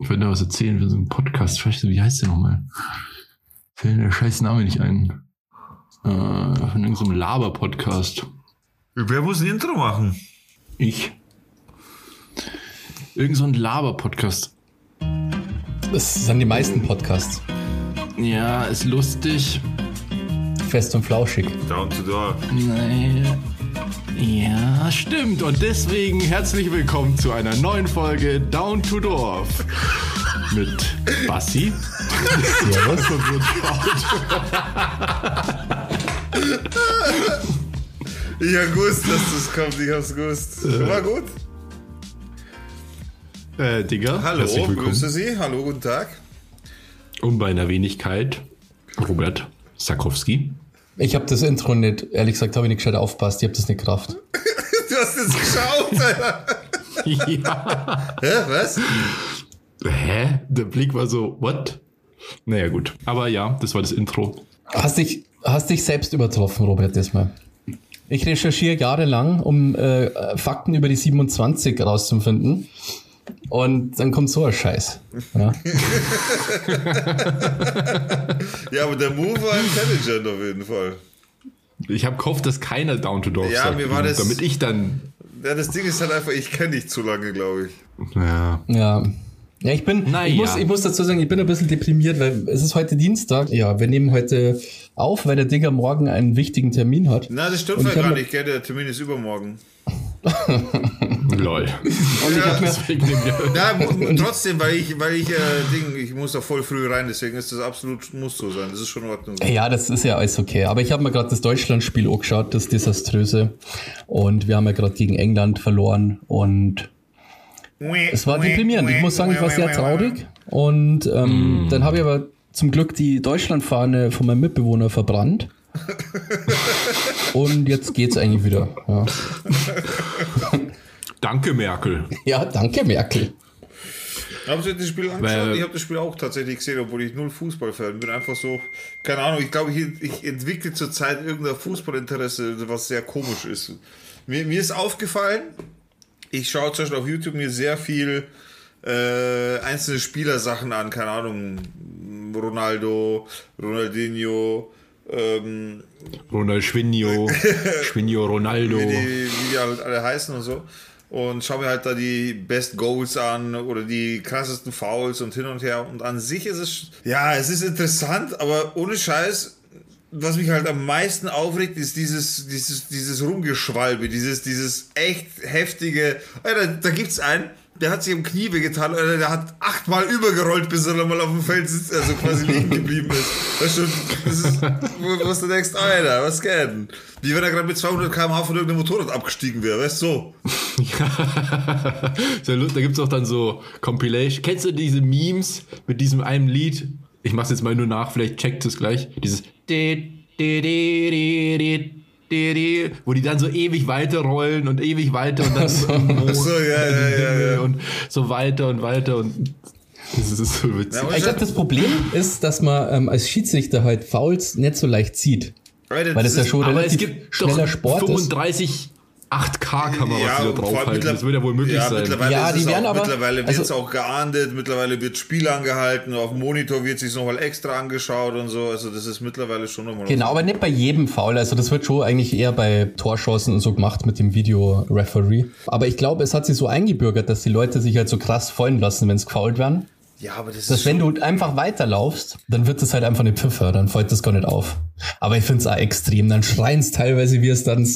Ich wollte da was erzählen für so einen Podcast. Vielleicht, wie heißt der nochmal? Fällt mir der scheiß Name nicht ein. Äh, von irgendeinem Laber-Podcast. Wer muss ein Intro machen? Ich. Irgend so ein Laber-Podcast. Das sind die meisten Podcasts. Ja, ist lustig. Fest und flauschig. Down to door. Naja. Ja, stimmt. Und deswegen herzlich willkommen zu einer neuen Folge Down to Dorf. Mit Bassi. Servus. Ich hab gewusst, dass das kommt. Ich hab's gewusst. War gut. Äh, Digga. Hallo, herzlich willkommen. grüße Sie. Hallo, guten Tag. Und bei einer Wenigkeit Robert Sakowski. Ich habe das Intro nicht, ehrlich gesagt, habe ich nicht gescheit aufpasst. Ich habe das nicht gerafft. Du hast jetzt geschaut, Alter. ja. Hä, was? Hä? Der Blick war so, what? Naja, gut. Aber ja, das war das Intro. Hast dich, hast dich selbst übertroffen, Robert, diesmal. Ich recherchiere jahrelang, um äh, Fakten über die 27 rauszufinden. Und dann kommt so ein Scheiß. Ja. Ja, aber der Move war intelligent auf jeden Fall. Ich habe gehofft, dass keiner Down to Dorf Ja, sagt, mir war das- damit ich dann. Ja, das Ding ist halt einfach, ich kenne dich zu lange, glaube ich. Ja. Ja. Ja, ich bin, Na ich, ja. muss, ich muss dazu sagen, ich bin ein bisschen deprimiert, weil es ist heute Dienstag. Ja, wir nehmen heute auf, weil der Digger morgen einen wichtigen Termin hat. Na, das stimmt ja gar nicht, gell? Der Termin ist übermorgen. Lol. Und mir, Deswegen Ja, trotzdem, weil ich, weil ich, äh, Ding, ich muss da voll früh rein, deswegen ist das absolut, muss so sein. Das ist schon in Ordnung. ja, das ist ja alles okay. Aber ich habe mir gerade das Deutschlandspiel angeschaut, das Desaströse. Und wir haben ja gerade gegen England verloren. Und es war deprimierend. Ich muss sagen, ich war sehr traurig. Und ähm, dann habe ich aber zum Glück die Deutschlandfahne von meinem Mitbewohner verbrannt. Und jetzt geht's eigentlich wieder. Ja, Danke, Merkel. ja danke, Merkel. Haben Sie das Spiel angeschaut? Weil- ich habe das Spiel auch tatsächlich gesehen, obwohl ich null Fußballfan bin. Einfach so, keine Ahnung, ich glaube, ich, ich entwickle zurzeit irgendein Fußballinteresse, was sehr komisch ist. Mir, mir ist aufgefallen, ich schaue zum Beispiel auf YouTube mir sehr viel äh, einzelne Spielersachen an, keine Ahnung, Ronaldo, Ronaldinho, ähm, Ronaldinho, Schwinio Ronaldo. wie, die, wie die halt alle heißen und so. Und schau mir halt da die Best Goals an oder die krassesten Fouls und hin und her. Und an sich ist es, ja, es ist interessant, aber ohne Scheiß, was mich halt am meisten aufregt, ist dieses, dieses, dieses Rumgeschwalbe, dieses, dieses echt heftige, Alter, da gibt's einen, der hat sich im Knie wehgetan, Alter, der hat achtmal übergerollt, bis er nochmal auf dem Feld sitzt, also quasi liegen geblieben ist. Weißt du, das ist, wo, wo du denkst, Alter, was geht denn? Wie wenn er gerade mit 200 km/h von irgendeinem Motorrad abgestiegen wäre, weißt du, so. Lustig. Da gibt es auch dann so Compilation. Kennst du diese Memes mit diesem einen Lied? Ich mach's jetzt mal nur nach, vielleicht checkt es gleich. Dieses wo die dann so ewig weiterrollen und ewig weiter und dann so, so, ja, ja, ja, ja. und so weiter und weiter und das ist so witzig. Ja, aber Ich glaube, das Problem ist, dass man ähm, als Schiedsrichter halt Fouls nicht so leicht sieht. Alter, Weil das ja ist- schon Aber es relativ gibt schneller doch Sport ist. 35 8K-Kameras, Ja, allem draufhalten. Das wird ja wohl möglich ja, sein. Mittlerweile Ja, ist die es werden auch, aber- mittlerweile also- wird es auch geahndet, mittlerweile wird Spiel angehalten, auf dem Monitor wird sich nochmal extra angeschaut und so. Also das ist mittlerweile schon nochmal. Genau, aber nicht bei jedem Foul. Also das wird schon eigentlich eher bei Torschancen und so gemacht mit dem Video-Referee. Aber ich glaube, es hat sich so eingebürgert, dass die Leute sich halt so krass fallen lassen, wenn es gefoult werden. Ja, aber das Dass ist wenn schon, du einfach weiterlaufst, dann wird es halt einfach eine Pfiffer, dann fällt das gar nicht auf. Aber ich finde es auch extrem. Dann schreien es teilweise, wie es dann,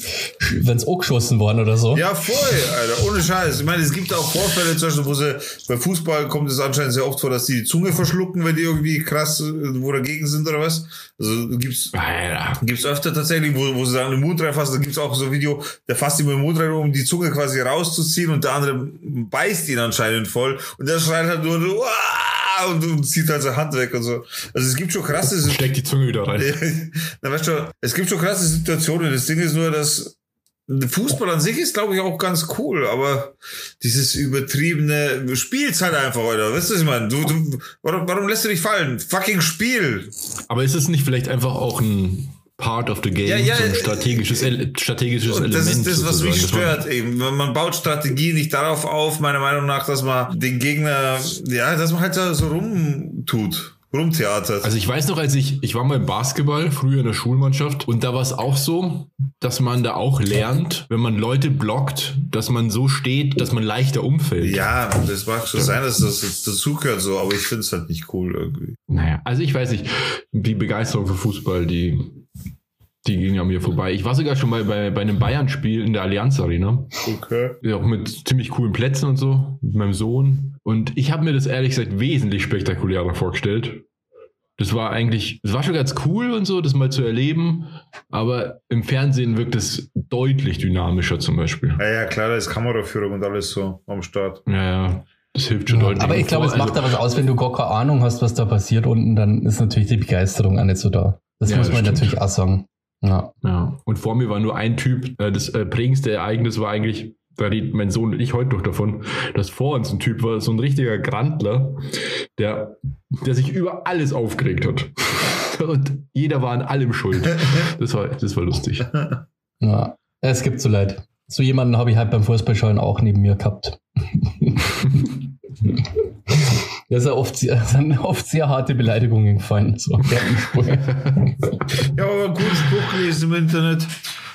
wenn es angeschossen worden oder so. ja, voll, Alter, ohne Scheiß. Ich meine, es gibt auch Vorfälle, zum Beispiel, wo sie, bei Fußball kommt es anscheinend sehr oft vor, dass die die Zunge verschlucken, wenn die irgendwie krass wo dagegen sind oder was. Also gibt's Alter. Gibt's öfter tatsächlich, wo, wo sie dann den Mund reinfassen, da gibt's auch so ein Video, der fasst ihm den Mund rein, um die Zunge quasi rauszuziehen und der andere beißt ihn anscheinend voll und der schreit halt nur so, "Uah!" und, und zieht halt seine Hand weg und so. Also es gibt schon krasse Steck die Zunge wieder rein. Na, weißt du, es gibt schon krasse Situationen. Das Ding ist nur, dass Fußball an sich ist, glaube ich, auch ganz cool, aber dieses übertriebene, spielst halt einfach, oder? Weißt du, was ich meine? Du, du, warum, warum lässt du dich fallen? Fucking Spiel! Aber ist es nicht vielleicht einfach auch ein part of the game, Ja, ja, so ein äh, strategisches, El strategisches Element. das ist das, was mich sozusagen. Das war- stört eben. Man baut Strategie nicht darauf auf, meiner Meinung nach, dass man den Gegner, ja, dass man halt so rumtut, rumtheatert. Also ich weiß noch, als ich, ich war mal im Basketball, früher in der Schulmannschaft, und da war es auch so, dass man da auch lernt, wenn man Leute blockt, dass man so steht, dass man leichter umfällt. ja, das mag schon sein, dass das jetzt dazugehört so, aber ich finde es halt nicht cool irgendwie. Naja, also ich weiß nicht, die Begeisterung für Fußball, die, die ging an mir vorbei. Ich war sogar schon mal bei, bei einem Bayern-Spiel in der Allianz Arena. Okay. Ja, auch mit ziemlich coolen Plätzen und so, mit meinem Sohn. Und ich habe mir das ehrlich gesagt wesentlich spektakulärer vorgestellt. Das war eigentlich, das war schon ganz cool und so, das mal zu erleben. Aber im Fernsehen wirkt es deutlich dynamischer zum Beispiel. Ja, ja, klar, da ist Kameraführung und alles so am Start. Ja, ja, das hilft schon deutlich. Aber ich glaube, es Also- macht da was aus, wenn du gar keine Ahnung hast, was da passiert unten, dann ist natürlich die Begeisterung auch nicht so da. Das Ja, muss das man stimmt. natürlich auch sagen. Ja. Ja. Und vor mir war nur ein Typ. Äh, Das äh, prägendste Ereignis war eigentlich, da redet mein Sohn und ich heute noch davon, dass vor uns ein Typ war, so ein richtiger Grandler, der, der sich über alles aufgeregt hat. Und jeder war an allem schuld. Das war, das war lustig. ja. Es gibt so leid. So jemanden habe ich halt beim Fußballschauen auch neben mir gehabt. Da ist ja oft, sehr- sind oft sehr harte Beleidigungen gefallen. So. Ja, aber einen guten Spruch gelesen im Internet.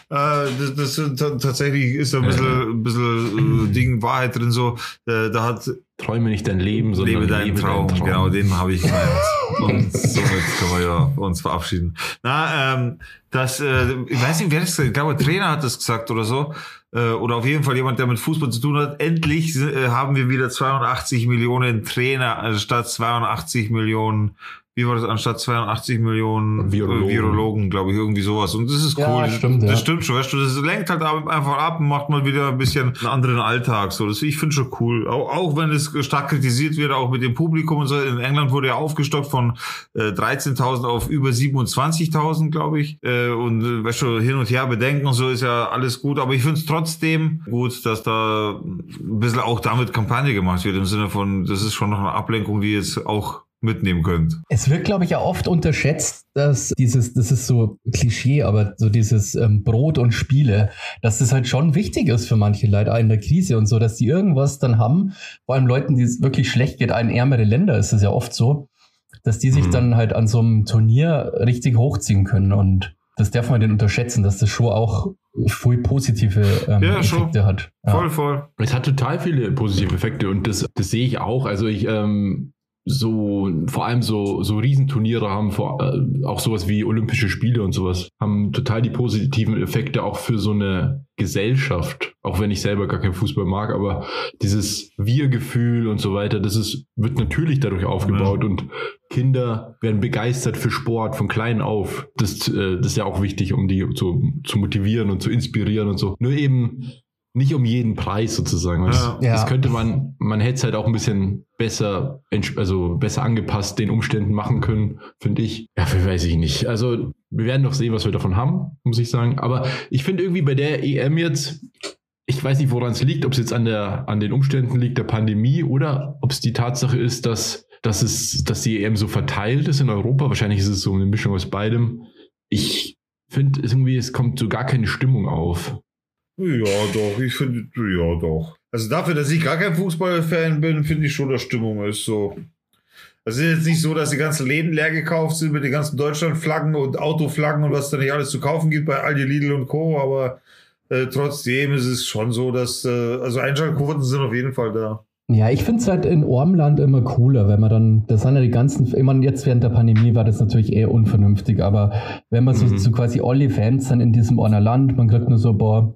Äh, das, das sind ta- tatsächlich ist da ein bisschen, ein bisschen äh, Ding Wahrheit drin so. Äh, da hat Träume nicht dein Leben, sondern Lebe deinen Traum. Genau, den habe ich gemeint. Und somit können wir ja uns verabschieden. Na, ähm, das, äh, ich weiß nicht, wer das gesagt hat. Ich glaube, der Trainer hat das gesagt oder so. Äh, oder auf jeden Fall jemand, der mit Fußball zu tun hat. Endlich äh, haben wir wieder 82 Millionen Trainer anstatt 82 Millionen. Wie war das? Anstatt 82 Millionen Virologen. Virologen, Virologen glaube ich, irgendwie sowas. Und das ist cool. Ja, stimmt, das ja. stimmt schon, weißt du, das lenkt halt einfach ab und macht mal wieder ein bisschen einen anderen Alltag. So, das ich finde schon cool. Auch, auch wenn es stark kritisiert wird, auch mit dem Publikum und so. In England wurde ja aufgestockt von äh, 13.000 auf über 27.000, glaube ich. Äh, und äh, weißt du, hin und her bedenken und so ist ja alles gut. Aber ich finde es trotzdem gut, dass da ein bisschen auch damit Kampagne gemacht wird. Im Sinne von, das ist schon noch eine Ablenkung, die jetzt auch mitnehmen könnt. Es wird, glaube ich, ja oft unterschätzt, dass dieses, das ist so Klischee, aber so dieses ähm, Brot und Spiele, dass das halt schon wichtig ist für manche Leute, auch in der Krise und so, dass die irgendwas dann haben, vor allem Leuten, die es wirklich schlecht geht, in ärmere Länder ist es ja oft so, dass die sich Mhm. dann halt an so einem Turnier richtig hochziehen können und das darf man nicht unterschätzen, dass das schon auch voll positive ähm, Ja, schon. Effekte hat. Ja. Voll, voll. Es hat total viele positive Effekte und das, das sehe ich auch. Also ich, ähm, so, vor allem so, so Riesenturniere haben vor, äh, auch sowas wie Olympische Spiele und sowas, haben total die positiven Effekte auch für so eine Gesellschaft. Auch wenn ich selber gar keinen Fußball mag, aber dieses Wir-Gefühl und so weiter, das ist, wird natürlich dadurch aufgebaut und Kinder werden begeistert für Sport von klein auf. Das, äh, das ist ja auch wichtig, um die zu, zu motivieren und zu inspirieren und so. Nur eben nicht um jeden Preis sozusagen. Das, Ja. Das könnte man, man hätte es halt auch ein bisschen besser, also besser angepasst den Umständen machen können, finde ich. Ja, weiß ich nicht. Also wir werden doch sehen, was wir davon haben, muss ich sagen. Aber ich finde irgendwie bei der EM jetzt, ich weiß nicht, woran es liegt, ob es jetzt an der, an den Umständen liegt der Pandemie oder ob es die Tatsache ist, dass, dass es, dass die EM so verteilt ist in Europa. Wahrscheinlich ist es so eine Mischung aus beidem. Ich finde irgendwie, es kommt so gar keine Stimmung auf. Ja, doch, ich finde, ja, doch. Also dafür, dass ich gar kein Fußballfan bin, finde ich schon, dass Stimmung ist so. Es ist jetzt nicht so, dass die ganzen Läden leer gekauft sind mit den ganzen Deutschlandflaggen und Autoflaggen und was da nicht alles zu kaufen gibt bei Aldi, Lidl und Co., aber äh, trotzdem ist es schon so, dass, äh, also Einschaltquoten sind auf jeden Fall da. Ja, ich finde es halt in Ormland immer cooler, wenn man dann, das sind ja die ganzen, ich meine, jetzt während der Pandemie war das natürlich eher unvernünftig, aber wenn man so, Mhm. so quasi alle Fans sind in diesem einer Land, man kriegt nur so ein paar,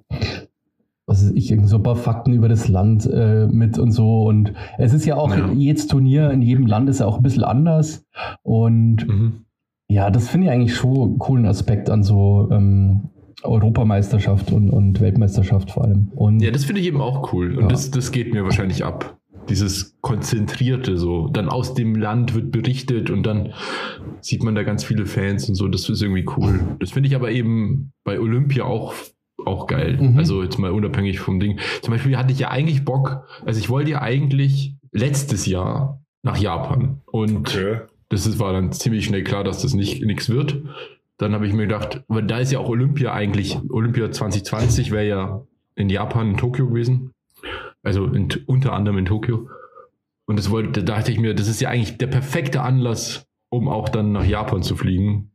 was weiß ich, so ein paar Fakten über das Land äh, mit und so und es ist ja auch, Ja. jedes Turnier in jedem Land ist ja auch ein bisschen anders und Mhm. ja, das finde ich eigentlich schon einen coolen Aspekt an so ähm, Europameisterschaft und, und Weltmeisterschaft vor allem. Und Ja, das finde ich eben auch cool. Und Ja. das, das geht mir wahrscheinlich ab. Dieses Konzentrierte so. Dann aus dem Land wird berichtet und dann sieht man da ganz viele Fans und so. Das ist irgendwie cool. Das finde ich aber eben bei Olympia auch, auch geil. Mhm. Also jetzt mal unabhängig vom Ding. Zum Beispiel hatte ich ja eigentlich Bock, also ich wollte ja eigentlich letztes Jahr nach Japan. Und das ist, war dann ziemlich schnell klar, dass das nicht nichts wird. dann habe ich mir gedacht, weil da ist ja auch Olympia eigentlich, Olympia 2020 wäre ja in Japan, in Tokio gewesen. Also in, unter anderem in Tokio. Und das wollte, da dachte ich mir, das ist ja eigentlich der perfekte Anlass, um auch dann nach Japan zu fliegen.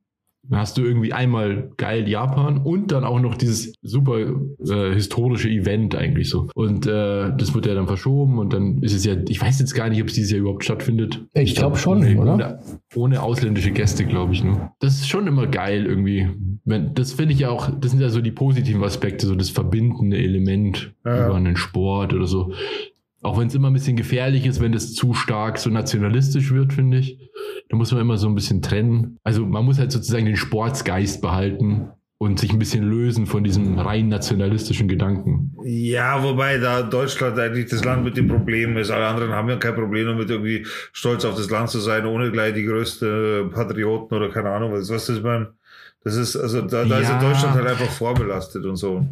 Dann hast du irgendwie einmal geil Japan und dann auch noch dieses super äh, historische Event eigentlich so. Und äh, das wird ja dann verschoben und dann ist es ja, ich weiß jetzt gar nicht, ob es dieses Jahr überhaupt stattfindet. Ich glaube schon, ohne, oder? Ohne, ohne ausländische Gäste, glaube ich. Ne? Das ist schon immer geil irgendwie. Wenn, das finde ich ja auch, das sind ja so die positiven Aspekte, so das verbindende Element Ja. über einen Sport oder so. Auch wenn es immer ein bisschen gefährlich ist, wenn das zu stark so nationalistisch wird, finde ich. Da muss man immer so ein bisschen trennen. Also man muss halt sozusagen den Sportsgeist behalten und sich ein bisschen lösen von diesem rein nationalistischen Gedanken. Ja, wobei da Deutschland eigentlich das Land mit dem Problem ist. Alle anderen haben ja kein Problem damit, irgendwie stolz auf das Land zu sein, ohne gleich die größte Patrioten oder keine Ahnung was. Was ist man? Das ist, also da, da ist ja Ja. Deutschland halt einfach vorbelastet und so.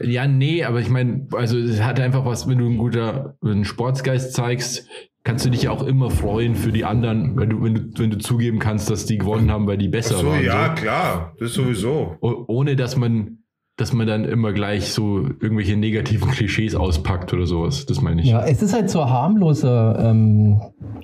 Ja, nee, aber ich meine, also es hat einfach was, wenn du ein guter einen Sportsgeist zeigst, kannst du dich ja auch immer freuen für die anderen, wenn du, wenn du, wenn du zugeben kannst, dass die gewonnen haben, weil die besser Ach so, waren. ja, so. klar, das sowieso. O- Ohne dass man, dass man dann immer gleich so irgendwelche negativen Klischees auspackt oder sowas. Das meine ich. Ja, es ist halt so ein harmloser ähm,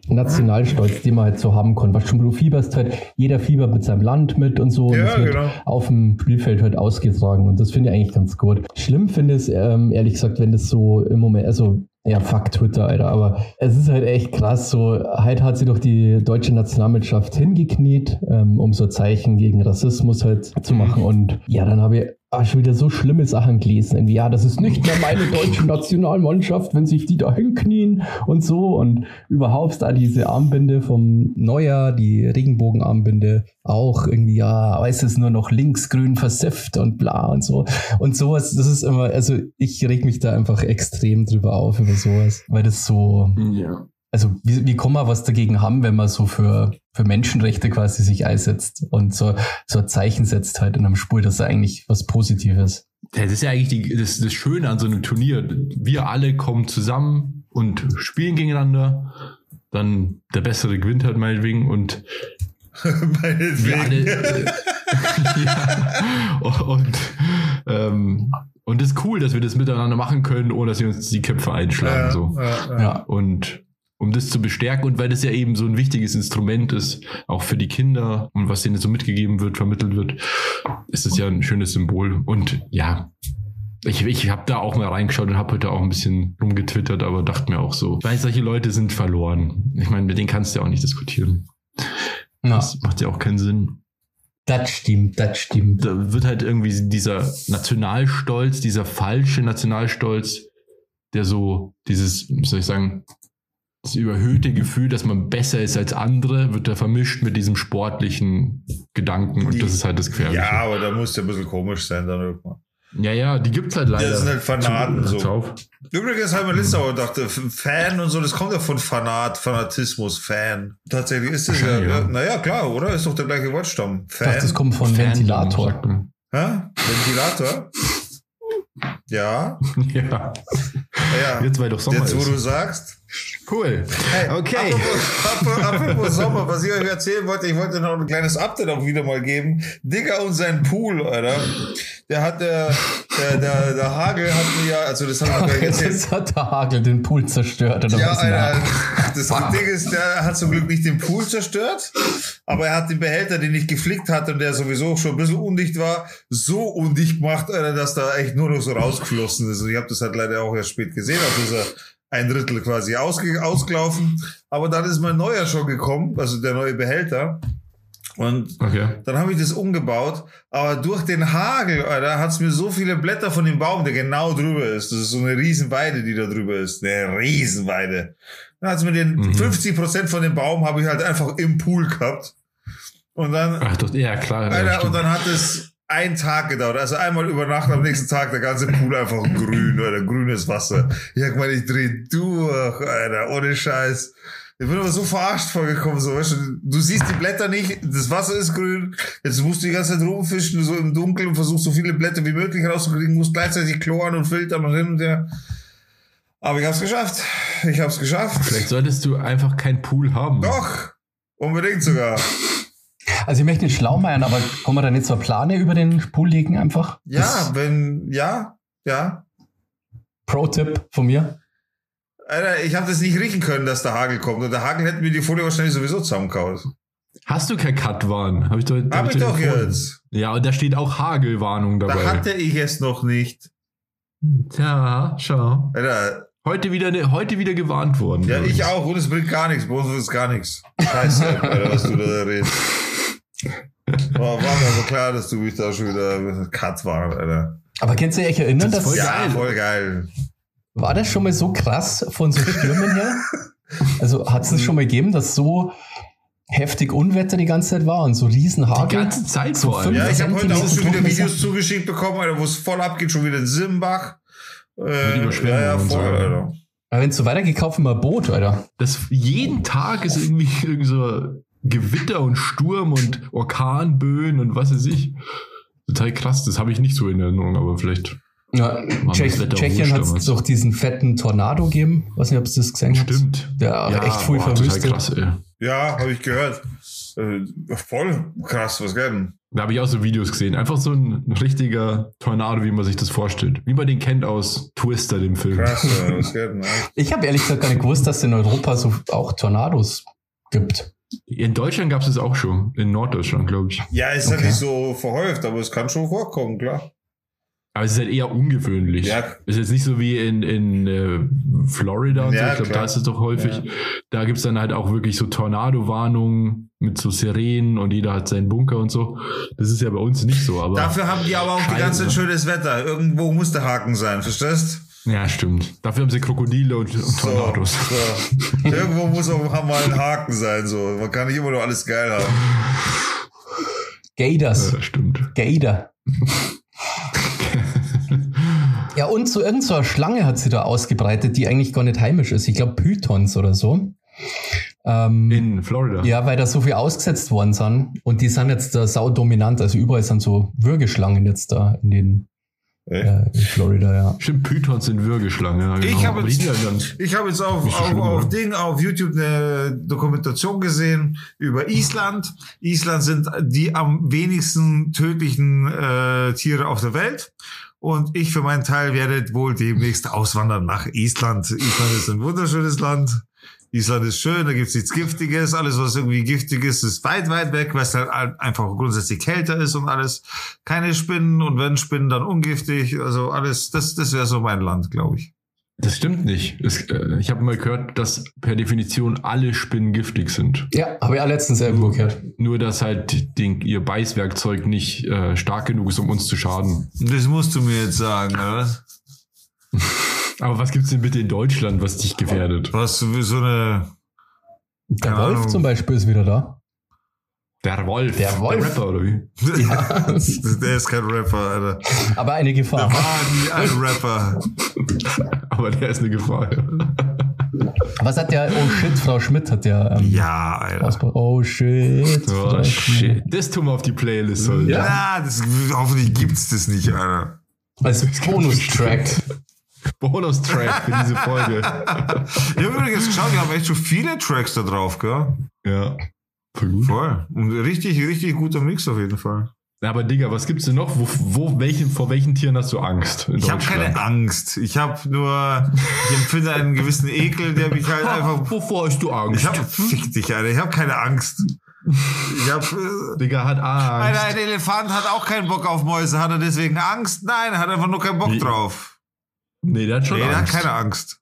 Nationalstolz, den man halt so haben kann. Was schon du fieberst halt, jeder fiebert mit seinem Land mit und so. und Ja, das wird genau. auf dem Spielfeld halt ausgetragen. Und das finde ich eigentlich ganz gut. Schlimm finde ich es, ähm, ehrlich gesagt, wenn das so im Moment, also ja, fuck Twitter, Alter, aber es ist halt echt krass. So, halt hat sie doch die deutsche Nationalmannschaft hingekniet, ähm, um so Zeichen gegen Rassismus halt zu machen. Und ja, dann habe ich ah, schon wieder so schlimme Sachen gelesen. Irgendwie, ja, das ist nicht mehr meine deutsche Nationalmannschaft, wenn sich die da hinknien und so. Und überhaupt da diese Armbinde vom Neujahr, die Regenbogenarmbinde, auch irgendwie, ja, weiß es nur noch linksgrün versifft und bla und so. Und sowas, das ist immer, also ich reg mich da einfach extrem drüber auf über sowas, weil das so, Ja. Also wie, wie kann man was dagegen haben, wenn man so für, für Menschenrechte quasi sich einsetzt und so, so ein Zeichen setzt halt in einem Spiel, das ist eigentlich was Positives. Ja, Das ist ja eigentlich die, das, das Schöne an so einem Turnier. Wir alle kommen zusammen und spielen gegeneinander. Dann der Bessere gewinnt halt meinetwegen und wir Meinetwegen. alle. ja. Und, ähm, und es ist cool, dass wir das miteinander machen können, ohne dass wir uns die Köpfe einschlagen. Ja, so. ja, ja. Ja. Und um das zu bestärken und weil das ja eben so ein wichtiges Instrument ist, auch für die Kinder und was denen so mitgegeben wird, vermittelt wird, ist es ja ein schönes Symbol. Und ja, ich, ich habe da auch mal reingeschaut und habe heute auch ein bisschen rumgetwittert, aber dachte mir auch so, weil solche Leute sind verloren. Ich meine, mit denen kannst du ja auch nicht diskutieren. Ja, Das macht ja auch keinen Sinn. das stimmt, das stimmt. Da wird halt irgendwie dieser Nationalstolz, dieser falsche Nationalstolz, der so dieses, wie soll ich sagen, das überhöhte Gefühl, dass man besser ist als andere, wird da vermischt mit diesem sportlichen Gedanken und das ist halt das Gefährliche. Ja, aber da muss ja ein bisschen komisch sein dann irgendwann. Ja, ja, die gibt's halt leider. Das sind halt Fanaten Zu- so. auf. Übrigens hat mir letztes Mal gedacht, äh, Fan und so, das kommt ja von Fanat, Fanatismus, Fan. Tatsächlich ist es ja, ja. ja. Naja, klar, oder? Ist doch der gleiche Wortstamm. Ich Fan. dachte, das kommt von Fan, Ventilator. Hä? Ventilator? Ja, Ja, ja. jetzt weil doch Sommer Jetzt, wo du ist. sagst. Cool. Hey, Okay. Apropos, apropos, Sommer, was ich euch erzählen wollte, ich wollte noch ein kleines Update auch wieder mal geben. Digger und sein Pool, Alter. Der hat der, der, der, der Hagel hat mir ja, also das haben wir. Jetzt hat der Hagel den Pool zerstört oder Ja, was? Alter, Na, das Ding ist, der hat zum Glück nicht den Pool zerstört, aber er hat den Behälter, den ich geflickt hatte und der sowieso schon ein bisschen undicht war, so undicht gemacht, Alter, dass da echt nur noch so rausgeflossen ist. Und ich habe das halt leider auch erst spät gesehen, also ist er ein Drittel quasi ausge ausgelaufen. Aber dann ist mein neuer schon gekommen, also der neue Behälter. Und Okay. dann habe ich das umgebaut, aber durch den Hagel, Alter, hat's mir so viele Blätter von dem Baum, der genau drüber ist. Das ist so eine Riesenweide, die da drüber ist. Eine Riesenweide. Dann hat's mir den Mhm. 50 Prozent von dem Baum habe ich halt einfach im Pool gehabt. Und dann, Ach, doch, ja, klar. ja, Alter, und stimmt. dann hat es einen Tag gedauert. Also einmal über Nacht, am nächsten Tag der ganze Pool einfach grün, oder grünes Wasser. Ich hab gemeint, ich dreh durch, Alter, ohne Scheiß. Ich bin aber so verarscht vorgekommen, so, weißt du, du siehst die Blätter nicht, das Wasser ist grün, jetzt musst du die ganze Zeit rumfischen, so im Dunkeln und versuchst so viele Blätter wie möglich rauszukriegen, musst gleichzeitig kloren und filtern und hin und her. Aber ich hab's geschafft. Ich hab's geschafft. Vielleicht solltest du einfach keinen Pool haben. Doch, unbedingt sogar. Also ich möchte nicht schlau machen, aber kann man da nicht so Plane über den Pool legen einfach? Ja, das wenn, ja, ja. Pro-Tipp von mir. Alter, ich habe das nicht riechen können, dass der Hagel kommt. Und der Hagel hätte mir die Folie wahrscheinlich sowieso zusammengehauen. Hast du kein Cut-Warn? Hab ich doch, hab ich doch jetzt. Ja, und da steht auch Hagelwarnung dabei. Da hatte ich es noch nicht. Tja, schau. Alter. Heute wieder, ne, heute wieder gewarnt worden. Ja, ich auch. Und es bringt gar nichts. Bei uns ist gar nichts. Scheiße, Alter, was du da redest. War, war mir aber klar, dass du mich da schon wieder Cut warst, Alter. Aber kannst du dich erinnern, das dass... Ja, geil. voll geil. War das schon mal so krass von so Stürmen her? Also hat es das schon mal gegeben, dass so heftig Unwetter die ganze Zeit war und so Riesenhagel. Die ganze Zeit so. Ja, ich habe heute auch schon wieder Videos zugeschickt bekommen, Alter, wo es voll abgeht, schon wieder in Simbach. Äh, ja, ja, voll, so. Alter. Aber wenn es so weitergeht, kaufen wir ein Boot, Alter. Das jeden Tag ist irgendwie irgend so Gewitter und Sturm und Orkanböen und was weiß ich. Total krass, das habe ich nicht so in Erinnerung, aber vielleicht ja, Tschech Tschechien hat es doch diesen fetten Tornado gegeben. Weiß nicht, ob es das gesehen habt. Stimmt. Der ja, echt voll verwüstet. Krass. Ja, habe ich gehört. Äh, voll krass, was geht Da habe ich auch so Videos gesehen. Einfach so ein richtiger Tornado, wie man sich das vorstellt. Wie man den kennt aus Twister, dem Film. Krass, was geht Ich habe ehrlich gesagt gar nicht gewusst, dass es in Europa so auch Tornados gibt. In Deutschland gab es es auch schon. In Norddeutschland, glaube ich. Ja, ist okay. ja nicht so verhäuft, aber es kann schon vorkommen, klar. Aber es ist halt eher ungewöhnlich. Ja. Es ist jetzt nicht so wie in, in äh, Florida und ja, so. Ich glaube, da ist es doch häufig. Ja. Da gibt's dann halt auch wirklich so Tornado-Warnungen mit so Sirenen und jeder hat seinen Bunker und so. Das ist ja bei uns nicht so. Aber Dafür haben die aber auch Scheiße. die ganze schönes Wetter. Irgendwo muss der Haken sein, verstehst? Ja, stimmt. Dafür haben sie Krokodile und, und Tornados. So, so. Irgendwo muss auch mal ein Haken sein. So. Man kann nicht immer nur alles geil haben. Gators. Ja, stimmt. Gator. Und so irgendeine so Schlange hat sie da ausgebreitet, die eigentlich gar nicht heimisch ist. Ich glaube Pythons oder so. Ähm, in Florida. Ja, weil da so viel ausgesetzt worden sind. Und die sind jetzt da saudominant. Also überall sind so Würgeschlangen jetzt da in den äh, in Florida, ja. Stimmt, Pythons sind Würgeschlangen. Ja, genau. Ich habe jetzt, ich hab jetzt auf, auf, schlimm, auf, Ding, auf YouTube eine Dokumentation gesehen über Island. Island sind die am wenigsten tödlichen äh, Tiere auf der Welt. Und ich für meinen Teil werde wohl demnächst auswandern nach Island. Island ist ein wunderschönes Land. Island ist schön, da gibt's nichts Giftiges. Alles, was irgendwie giftig ist, ist weit, weit weg, weil es halt einfach grundsätzlich kälter ist und alles. Keine Spinnen und wenn Spinnen, dann ungiftig. Also alles, das, das wäre so mein Land, glaube ich. Das stimmt nicht. Es, äh, ich habe mal gehört, dass per Definition alle Spinnen giftig sind. Ja, habe ich ja letztens irgendwo gehört. Nur, dass halt den, ihr Beißwerkzeug nicht äh, stark genug ist, um uns zu schaden. Das musst du mir jetzt sagen, oder? Aber was gibt's denn bitte in Deutschland, was dich gefährdet? Was so eine. Der Wolf Ahnung. zum Beispiel ist wieder da. Der Wolf. Der Wolf. Der Rapper, oder wie? Ja. der ist kein Rapper, Alter. Aber eine Gefahr. Der war nie ein Rapper. Aber der ist eine Gefahr. Was hat der, oh shit, Frau Schmidt hat ja. Ähm, ja, Alter. Oh shit. Oh shit. Das tun wir auf die Playlist. Oder? Ja, ja das, hoffentlich gibt's das nicht, Alter. Als Bonus-Track. Bonus-Track für diese Folge. ich habe übrigens geschaut, wir haben echt schon viele Tracks da drauf, gell? Ja. Voll gut. Voll. Und richtig, richtig guter Mix auf jeden Fall. Ja, aber Digga, was gibt's denn noch? Wo, wo, welchen, vor welchen Tieren hast du Angst? Ich habe keine Angst. Ich habe nur, ich empfinde einen gewissen Ekel, der mich halt einfach. Wovor hast du Angst? Ich hab, fick dich, Alter. Ich habe keine Angst. Ich hab, äh, Digga hat Angst. Alter, ein Elefant hat auch keinen Bock auf Mäuse. Hat er deswegen Angst? Nein, er hat einfach nur keinen Bock Wie? drauf. Nee, der hat schon nee, Angst. der hat keine Angst.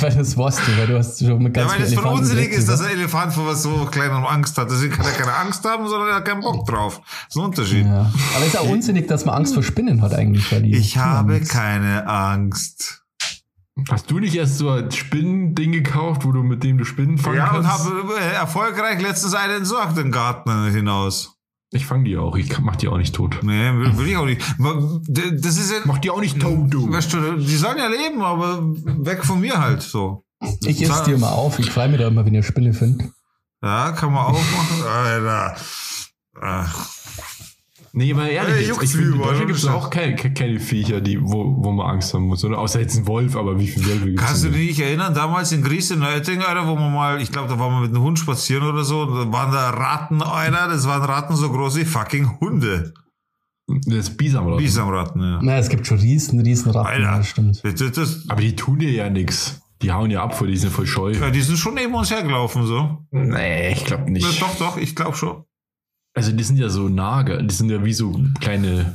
Weil das warst du, weil du hast schon mit ganz Ja, weil es von unsinnig ist, dass ein Elefant vor was so kleinem Angst hat. Deswegen kann er keine Angst haben, sondern er hat keinen Bock drauf. Das ist ein Unterschied. Ja. Aber es ist auch unsinnig, dass man Angst vor Spinnen hat eigentlich. Weil die ich habe Angst. keine Angst. Hast du nicht erst so ein Spinnending gekauft, wo du mit dem du Spinnen fangen ja, kannst? Ja, und habe erfolgreich letztens einen entsorgt im Garten hinaus. Ich fange die auch. Ich mach die auch nicht tot. Nee, will, will ich auch nicht. Das ist ja, mach die auch nicht tot, du. Weißt du. Die sollen ja leben, aber weg von mir halt so. Ich esse die immer auf. Ich freue mich da immer, wenn ihr Spinne findet. Ja, kann man auch machen. Alter. Ach. Nee, aber ehrlich, Ja, jetzt, juckt's ich finde, in Deutschland gibt es auch keine, keine Viecher, die, wo, wo man Angst haben muss, oder? Außer jetzt ein Wolf, aber wie viele Wölfe gibt es? Kannst du dich nicht erinnern, damals in in Neuetting, Alter, wo man mal, ich glaube, da waren wir mit einem Hund spazieren oder so, und da waren da Ratten, Alter, das waren Ratten so groß wie fucking Hunde. Das Bisamrad. Bisamratten, ja. Na, es gibt schon riesen, riesen Ratten, Alter. ja, das stimmt. Das, das, Aber die tun dir ja nichts. Die hauen ja ab vor, die sind voll scheu. ja, die sind schon neben uns hergelaufen, so. Nee, ich glaube Ja, nicht. doch, doch, ich glaube schon. Also die sind ja so Nager, die sind ja wie so kleine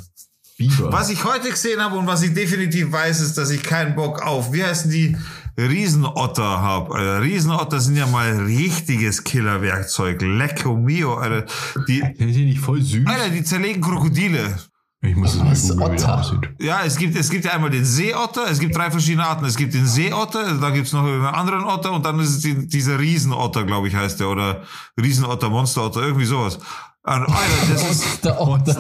Biber. Was ich heute gesehen habe und was ich definitiv weiß, ist, dass ich keinen Bock auf, wie heißen die, Riesenotter habe. Alter. Riesenotter sind ja mal richtiges Killerwerkzeug. Lecco mio, Alter. Die, Sind die nicht voll süß? Alter, die zerlegen Krokodile. Ich muss es mal wie der aussieht. Ja, es gibt, es gibt ja einmal den Seeotter, es gibt drei verschiedene Arten. Es gibt den Seeotter, dann gibt's noch einen anderen Otter und dann ist es die, dieser Riesenotter, glaube ich, heißt der. Oder Riesenotter, Monsterotter, irgendwie sowas. Und, Alter, das ist... Der Otter.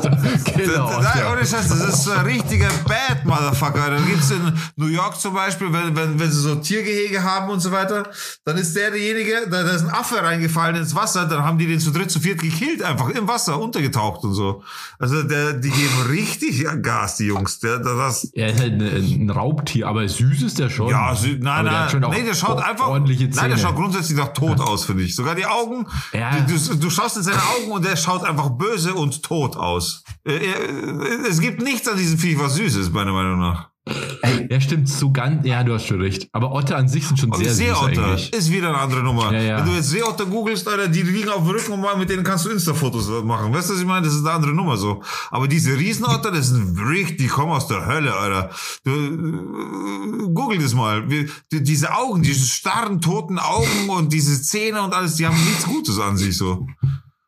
Genau. Nein, ohne Scheiß, das ist so ein richtiger Bad Motherfucker. Da gibt's in New York zum Beispiel, wenn, wenn, wenn sie so Tiergehege haben und so weiter, dann ist der derjenige, da, da ist ein Affe reingefallen ins Wasser, dann haben die den zu dritt, zu viert gekillt, einfach im Wasser untergetaucht und so. Also der, die geben richtig Gas, die Jungs. Der, der, das, Er ist halt ein, ein Raubtier, aber süß ist der schon. ja, sü- nein, Aber der nein, auch nee, der schaut einfach, ordentliche nein, der Zähne. schaut grundsätzlich nach tot aus, finde ich. Sogar die Augen, Ja. du, du, du schaust in seine Augen und der schaut einfach böse und tot aus. Äh, äh, Es gibt nichts an diesem Viech, was süß ist, meiner Meinung nach. Ja, stimmt, so ganz, ja, du hast schon recht. Aber Otter an sich sind schon Und sehr süß Seeotter eigentlich. ist wieder eine andere Nummer. Ja, ja. Wenn du jetzt Seeotter googelst, Alter, die liegen auf dem Rücken und mal mit denen kannst du Insta-Fotos machen. Weißt du, was ich meine? Das ist eine andere Nummer so. Aber diese Riesenotter, das sind richtig, die kommen aus der Hölle, Alter. Du, äh, google das mal. Diese Augen, diese starren, toten Augen und diese Zähne und alles, die haben nichts Gutes an sich so.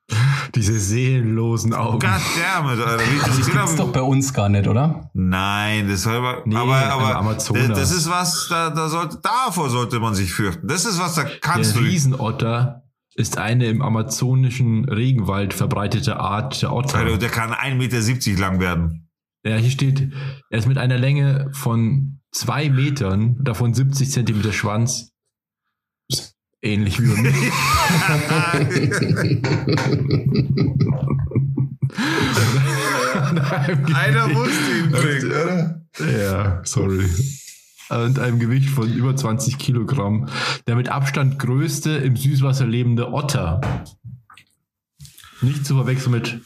Diese seelenlosen Augen. God damn it, Alter. Wie, Das gibt's doch bei uns gar nicht, oder? Nein, das war aber, Nee, aber, aber Amazonas. das, das ist was, da, da sollte, davor sollte man sich fürchten. Das ist was, da kannst Der du. Riesenotter ist eine im amazonischen Regenwald verbreitete Art der Otter. Alter, der kann 1,70 Meter lang werden. Ja, hier steht, er ist mit einer Länge von zwei Metern, davon 70 Zentimeter Schwanz. Ähnlich wie bei mir. Einer musste ihn bringen, oder? Ja, sorry. Und einem Gewicht von über 20 Kilogramm. Der mit Abstand größte im Süßwasser lebende Otter. Nicht zu verwechseln mit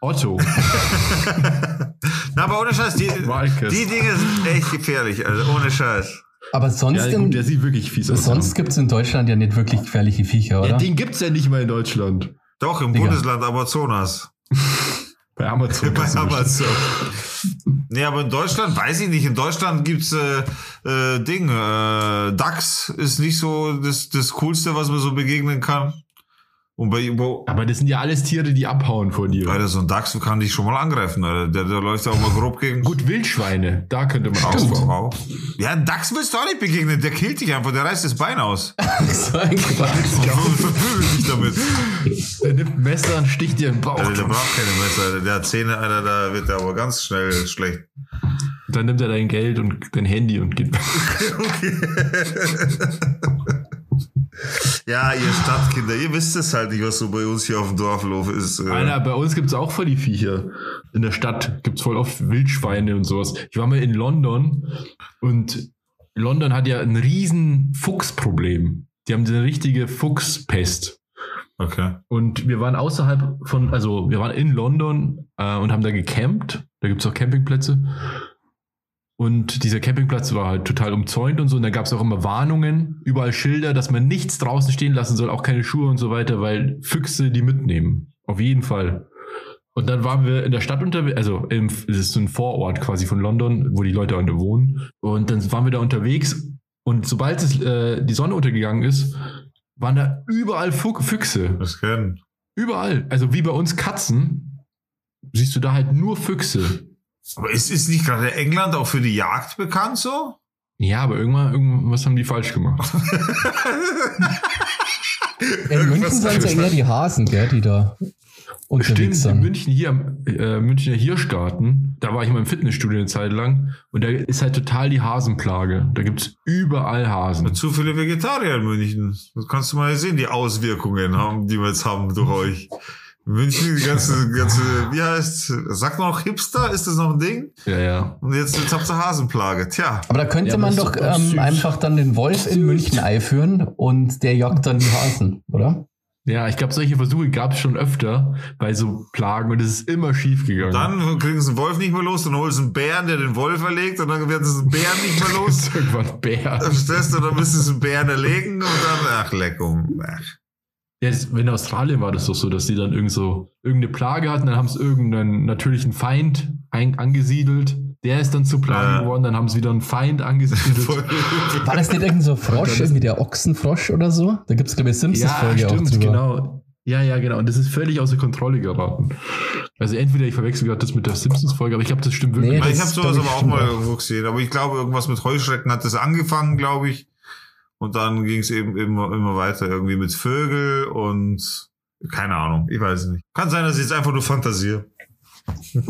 Otto. Na, aber ohne Scheiß, die, die Dinge sind echt gefährlich, also ohne Scheiß. Aber sonst, Ja, gut, der sieht wirklich fies aus. sonst gibt's in Deutschland ja nicht wirklich gefährliche Viecher, ja, oder? den gibt's ja nicht mal in Deutschland. Doch, im Digga. Bundesland Amazonas. Bei Amazon. Bei Amazon. Nee, aber in Deutschland, weiß ich nicht, in Deutschland gibt's äh, äh, Ding, äh, DAX ist nicht so das, das Coolste, was man so begegnen kann. Und bei, bei Aber das sind ja alles Tiere, die abhauen vor dir. Alter, so ein Dachs kann dich schon mal angreifen, Alter. Der, der läuft ja auch mal grob gegen. Gut, Wildschweine, da könnte man Auch, auch. Ja, ein Dachs willst du auch nicht begegnen. Der killt dich einfach, der reißt das Bein aus. so ein Quatsch. Und verprügelt dich damit. Der nimmt ein Messer und sticht dir in den Bauch. Alter, der braucht keine Messer, Alter. Der hat Zähne, Alter, da wird er aber ganz schnell schlecht. Dann nimmt er dein Geld und dein Handy und geht. Ja, ihr Stadtkinder, ihr wisst es halt nicht, was so bei uns hier auf dem Dorf los ist. äh. Alter, bei uns gibt's auch voll die Viecher. In der Stadt gibt's voll oft Wildschweine und sowas. Ich war mal in London und London hat ja ein riesen Fuchsproblem. Die haben eine richtige Fuchspest. Okay. Und wir waren außerhalb von, also wir waren in London äh, und haben da gecampt. Da gibt's auch Campingplätze. Und dieser Campingplatz war halt total umzäunt und so. Und da gab's auch immer Warnungen, überall Schilder, dass man nichts draußen stehen lassen soll, auch keine Schuhe und so weiter, weil Füchse die mitnehmen. Auf jeden Fall. Und dann waren wir in der Stadt unterwegs, also im, es ist so ein Vorort quasi von London, wo die Leute wohnen. Und dann waren wir da unterwegs und sobald es, äh, die Sonne untergegangen ist, waren da überall Füchse. Das kennen. Überall. Also wie bei uns Katzen, siehst du da halt nur Füchse. Aber ist, ist nicht gerade England auch für die Jagd bekannt so? Ja, aber irgendwann, irgendwas haben die falsch gemacht. In München sind es ja eher die Hasen, gell, die da Stimmt, unterwegs in sind. München hier, am, äh, Münchner Hirschgarten, da war ich mal im Fitnessstudio eine Zeit lang und da ist halt total die Hasenplage. Da gibt's überall Hasen. Zu viele Vegetarier in München. Das kannst du mal sehen, die Auswirkungen haben, die wir jetzt haben durch euch. München, die ganze, ganze, wie heißt, sagt man auch Hipster? Ist das noch ein Ding? Ja, ja. Und jetzt, jetzt habt ihr Hasenplage. Tja. Aber da könnte Ja, man doch ähm, einfach dann den Wolf in München einführen und der jagt dann die Hasen, oder? Ja, ich glaube, solche Versuche gab es schon öfter bei so Plagen und es ist immer schief gegangen. Dann kriegen sie den Wolf nicht mehr los, dann holst du einen Bären, der den Wolf erlegt und dann werden sie den Bären nicht mehr los. ist irgendwann Bär. Verstehst du, dann müssen sie einen Bären erlegen und dann, ach, Leckung. Ach. Ja, das- in Australien war das doch so, dass die dann irgend so irgendeine Plage hatten, dann haben sie irgendeinen natürlichen Feind ein, angesiedelt. Der ist dann zu Plage Ja. geworden, dann haben sie wieder einen Feind angesiedelt. War das nicht irgend so Frosch, irgendwie der Ochsenfrosch oder so? Da gibt es, glaube ich, ja, Simpsons-Folge auch stimmt, drüber. genau. Ja, ja, genau. Und das ist völlig außer Kontrolle geraten. Also entweder ich verwechsel gerade das mit der Simpsons-Folge, aber ich glaube, das stimmt wirklich. Nee, Ich habe sowas aber auch mal auch. irgendwo gesehen. Aber ich glaube, irgendwas mit Heuschrecken hat das angefangen, glaube ich. Und dann ging es eben immer, immer weiter irgendwie mit Vögel und keine Ahnung, ich weiß es nicht. Kann sein, dass ich jetzt einfach nur fantasiere.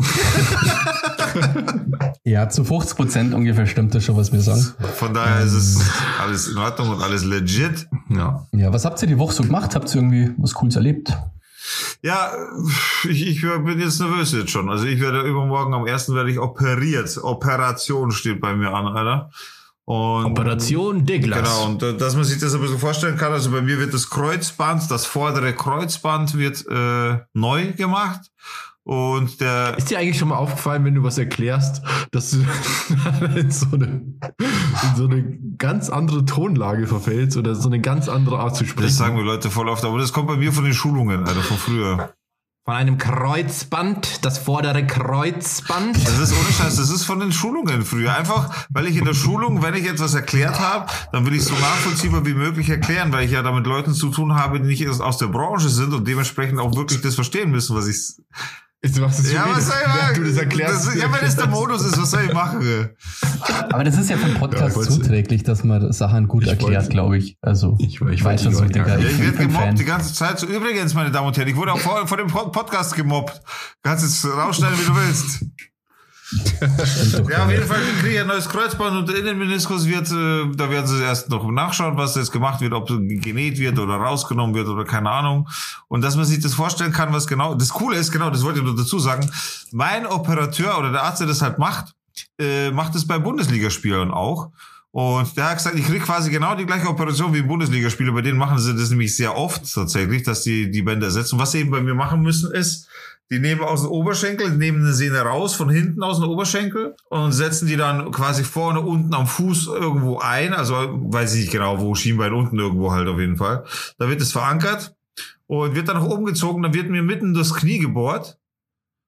Ja, zu 50 Prozent ungefähr stimmt das schon, was wir sagen. Von daher ist es alles in Ordnung und alles legit. ja. Ja, was habt ihr die Woche so gemacht? Habt ihr irgendwie was Cooles erlebt? Ja, ich, ich bin jetzt nervös jetzt schon. Also ich werde übermorgen am ersten werde ich operiert. Operation steht bei mir an, Alter. Und Operation Douglas. Genau, und äh, dass man sich das ein bisschen vorstellen kann, also bei mir wird das Kreuzband, das vordere Kreuzband wird äh, neu gemacht. Und der Ist dir eigentlich schon mal aufgefallen, wenn du was erklärst, dass du in so eine, in so eine ganz andere Tonlage verfällst oder so eine ganz andere Art zu sprechen? das sagen wir Leute voll oft, aber das kommt bei mir von den Schulungen, Alter, von früher. Von einem Kreuzband, das vordere Kreuzband. Das ist ohne Scheiß, das ist von den Schulungen früher. Einfach, weil ich in der Schulung, wenn ich etwas erklärt habe, dann will ich es so nachvollziehbar wie möglich erklären, weil ich ja da mit Leuten zu tun habe, die nicht aus der Branche sind und dementsprechend auch wirklich das verstehen müssen, was ich Jetzt machst du es Ja, was soll ich machen? du das erklärst. Das, ja, wenn das der Modus ist, was soll ich machen? Aber das ist ja vom Ja, Podcast wollte- zuträglich, dass man Sachen gut Ich erklärt, glaube ich. Also, Ich- ich weiß schon so, Digga. Ja, Ich ich werde gemobbt Fan. die ganze Zeit. So, übrigens, meine Damen und Herren, ich wurde auch vor, vor dem Pod- Podcast gemobbt. Kannst jetzt rausschneiden, wie du willst. Ja, auf jeden Fall kriege ich ein neues Kreuzband und der Innenmeniskus wird, äh, da werden sie erst noch nachschauen, was jetzt gemacht wird, ob genäht wird oder rausgenommen wird oder keine Ahnung. Und dass man sich das vorstellen kann, was genau, das Coole ist, genau, das wollte ich nur dazu sagen, mein Operateur oder der Arzt, der das halt macht, äh, macht es bei Bundesligaspielern auch. Und der hat gesagt, ich krieg quasi genau die gleiche Operation wie ein Bundesligaspieler. Bei denen machen sie das nämlich sehr oft tatsächlich, dass die die Bänder ersetzen. Was sie eben bei mir machen müssen ist, die nehmen aus dem Oberschenkel, nehmen eine Sehne raus, von hinten aus dem Oberschenkel und setzen die dann quasi vorne unten am Fuß irgendwo ein. Also weiß ich nicht genau, wo Schienbein unten irgendwo halt auf jeden Fall. Da wird es verankert und wird dann nach oben gezogen. Dann wird mir mitten das Knie gebohrt.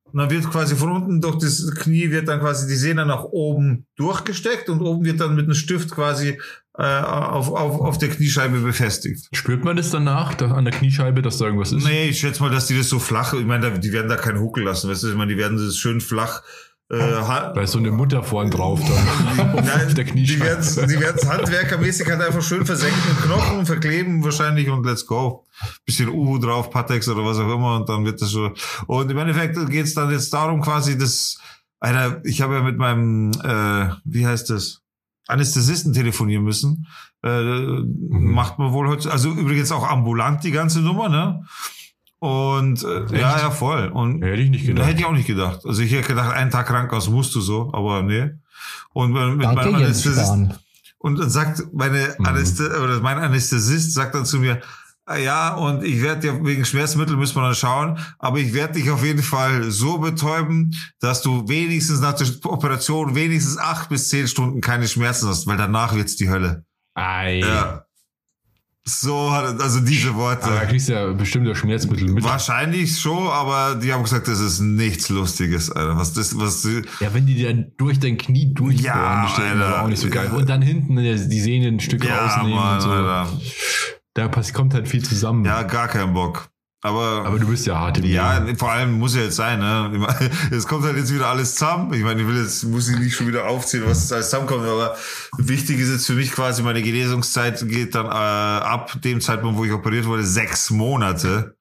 Und dann wird quasi von unten durch das Knie wird dann quasi die Sehne nach oben durchgesteckt und oben wird dann mit einem Stift quasi auf, auf, auf der Kniescheibe befestigt. Spürt man das danach da, an der Kniescheibe, dass da irgendwas ist? Nee, ich schätze mal, dass die das so flach, ich meine, die werden da keinen Huckel lassen, weißt du, ich meine, die werden das schön flach äh, Da ist so eine Mutter vorn drauf dann auf Nein, der die Kniescheibe. werden die werden's handwerkermäßig halt einfach schön versenken Knochen, verkleben wahrscheinlich und let's go. Bisschen Uhu drauf, Patex oder was auch immer und dann wird das schon. Und im Endeffekt geht's dann jetzt darum quasi, dass, Alter, ich habe ja mit meinem, äh, wie heißt das, Anästhesisten telefonieren müssen. Äh, Macht man wohl heute, also übrigens auch ambulant die ganze Nummer, ne? Und äh, ja, ja, voll. Und Hätte ich nicht gedacht. Hätte ich auch nicht gedacht. Also ich hätte gedacht, einen Tag Krankenhaus musst du so, aber nee. Und mit Danke, meinem Jens Anästhesist, Spahn. und dann sagt meine Mhm. Anästhe oder mein Anästhesist sagt dann zu mir, "Ah ja, und ich werde ja wegen Schmerzmittel müssen wir dann schauen, aber ich werde dich auf jeden Fall so betäuben, dass du wenigstens nach der Operation wenigstens acht bis zehn Stunden keine Schmerzen hast, weil danach wird's die Hölle. Ei. Ja. So hat also diese Worte. Aber da kriegst du ja bestimmt das Schmerzmittel mit. Wahrscheinlich schon, aber die haben gesagt, das ist nichts Lustiges, Alter. Was das, was Ja, wenn die dann durch dein Knie durchbohren, Ja, das auch nicht so geil. vor. Und dann hinten die die Sehnen ein Stück ja, rausnehmen Mann, und so. Alter. Da kommt halt viel zusammen. Ja, gar keinen Bock. Aber, Aber du bist ja hart im ja, Leben. vor allem muss ja jetzt sein, ne? Es kommt halt jetzt wieder alles zusammen. Ich meine, ich will jetzt, muss ich nicht schon wieder aufzählen, was alles zusammenkommt, aber wichtig ist jetzt für mich quasi, meine Genesungszeit geht dann äh, ab dem Zeitpunkt, wo ich operiert wurde, sechs Monate.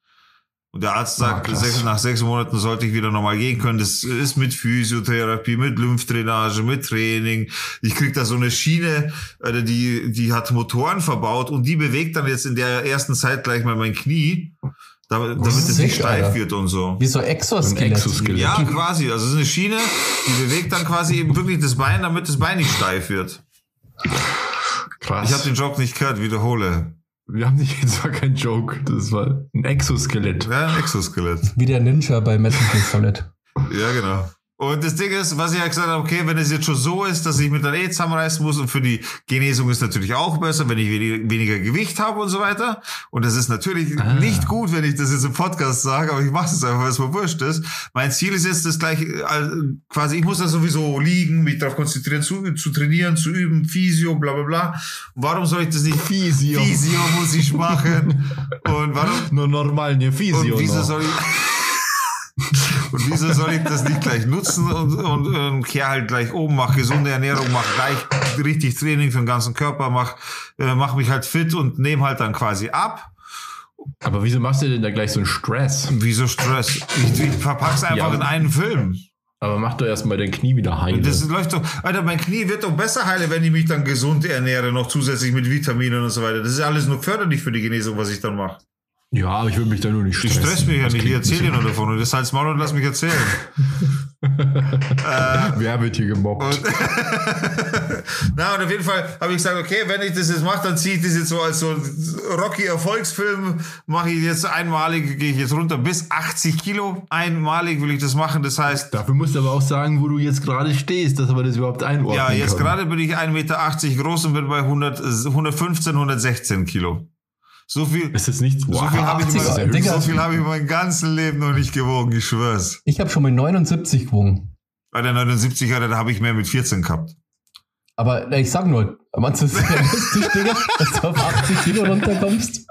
Und der Arzt sagt, Ah, sechs, nach sechs Monaten sollte ich wieder normal gehen können. Das ist mit Physiotherapie, mit Lymphdrainage, mit Training. Ich krieg da so eine Schiene, äh, die, die hat Motoren verbaut und die bewegt dann jetzt in der ersten Zeit gleich mal mein Knie. damit, damit es nicht steif Alter. wird und so. Wie so Exoskelett. Exoskelett. Ja, quasi. Also es ist eine Schiene, die bewegt dann quasi eben wirklich das Bein, damit das Bein nicht steif wird. Krass. Ich habe den Joke nicht gehört, wiederhole. Wir haben nicht jetzt war kein Joke, das war ein Exoskelett. Ja, ein Exoskelett. Wie der Ninja bei Metal Gear Solid. ja, genau. Und das Ding ist, was ich ja gesagt habe, okay, wenn es jetzt schon so ist, dass ich mit der E zusammenreißen muss und für die Genesung ist natürlich auch besser, wenn ich weniger Gewicht habe und so weiter. Und das ist natürlich ah. nicht gut, wenn ich das jetzt im Podcast sage, aber ich mache es einfach, weil es mir wurscht ist. Mein Ziel ist jetzt das gleiche, äh, quasi, ich muss da sowieso liegen, mich darauf konzentrieren, zu, zu trainieren, zu üben, Physio, bla bla bla. warum soll ich das nicht? Physio. Physio muss ich machen. Und warum? Nur normal, ne Physio. Und wieso noch. soll ich... Und wieso soll ich das nicht gleich nutzen und, und, und kehr halt gleich oben, mach gesunde Ernährung, mach gleich richtig Training für den ganzen Körper, mach, äh, mach mich halt fit und nehme halt dann quasi ab. Aber wieso machst du denn da gleich so einen Stress? Wieso Stress? Ich, ich verpack's einfach ja, in einen Film. Aber mach doch erstmal dein Knie wieder heile. Das läuft doch, Alter, mein Knie wird doch besser heile, wenn ich mich dann gesund ernähre, noch zusätzlich mit Vitaminen und so weiter. Das ist alles nur förderlich für die Genesung, was ich dann mache. Ja, aber ich würde mich da nur nicht stressen. Ich stress mich ja nicht, ich erzähle dir nur davon. Und das heißt Maul und lass mich erzählen. äh, Wer wird hier gemobbt? Und Na, und auf jeden Fall habe ich gesagt, okay, wenn ich das jetzt mache, dann ziehe ich das jetzt so als so Rocky-Erfolgsfilm, mache ich jetzt einmalig, gehe ich jetzt runter bis 80 Kilo. Einmalig will ich das machen, das heißt... Dafür musst du aber auch sagen, wo du jetzt gerade stehst, dass wir das überhaupt einordnen Ja, jetzt gerade bin ich 1,80 Meter groß und bin bei 100, 115, 116 Kilo. So viel, ist wow, so viel habe ich, mein, so viel hab ich mein ganzes Leben noch nicht gewogen, ich schwör's. Ich habe schon mal 79 gewogen. Bei der 79er, da habe ich mehr mit 14 gehabt. Aber ich sag nur, meinst du, es ist realistisch, Digga, dass du auf 80 Kilo runterkommst?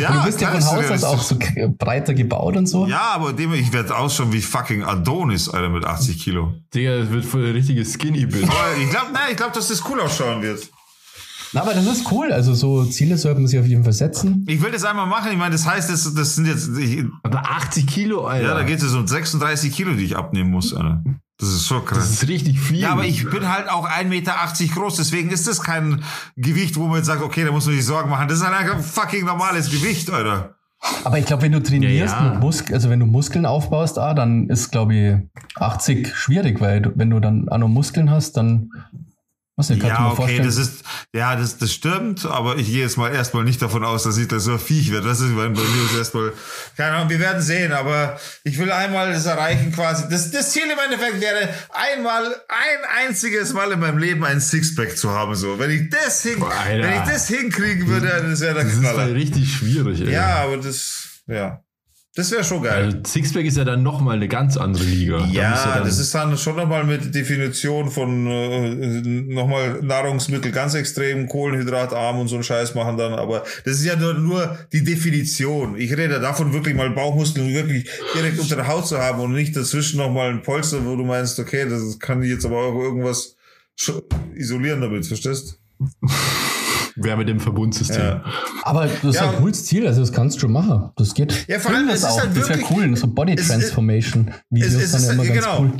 Ja, du bist ja von Haus aus auch so breiter gebaut und so. Ja, aber dem, ich werde ausschauen wie fucking Adonis, Alter, mit 80 Kilo. Digga, das wird voll der richtige Skinny-Bild. Ich glaube, ich glaube, dass das cool ausschauen wird. Na, aber das ist cool. Also so Ziele sollte man sich auf jeden Fall setzen. Ich will das einmal machen. Ich meine, das heißt, das, das sind jetzt. Ich, aber 80 Kilo, Alter. Ja, da geht es um 36 Kilo, die ich abnehmen muss, Alter. Das ist so krass. Das ist richtig viel. Ja, aber ich bin halt auch 1,80 Meter groß, deswegen ist das kein Gewicht, wo man jetzt sagt, okay, da muss man sich Sorgen machen. Das ist halt ein fucking normales Gewicht, Alter. Aber ich glaube, wenn du trainierst, ja, ja. Mus also wenn du Muskeln aufbaust, ah, dann ist, glaube ich, 80 schwierig, weil du, wenn du dann auch noch Muskeln hast, dann was denn, ja, okay, das ist, ja, das, das stimmt, aber ich gehe jetzt mal erstmal nicht davon aus, dass ich da so ein Viech werde. Das ist bei mir ist erstmal, keine Ahnung, wir werden sehen, aber ich will einmal das erreichen quasi. Das, das Ziel im Endeffekt wäre, einmal, ein einziges Mal in meinem Leben ein Sixpack zu haben, so. Wenn ich das hin, Boah, wenn ich das hinkriegen würde, dann wäre der Knaller. Das ist halt richtig schwierig, ey. Ja, aber das, ja. Das wäre schon geil. Also Sixpack ist ja dann nochmal eine ganz andere Liga. Ja, da ja das ist dann schon nochmal mit Definition von äh, nochmal Nahrungsmittel ganz extrem kohlenhydratarm und so einen Scheiß machen dann. Aber das ist ja nur, nur die Definition. Ich rede davon wirklich mal Bauchmuskeln wirklich direkt unter der Haut zu haben und nicht dazwischen nochmal ein Polster, wo du meinst, okay, das kann ich jetzt aber auch irgendwas isolieren damit, verstehst? Wer mit dem Verbundsystem. Ja. Aber das ist ja. ein cooles Ziel, also das kannst du machen. Das geht. Ja, vor allem, das, auch. Halt das wäre cool, so Body Transformation Videos es, es dann ist, immer ganz genau. cool.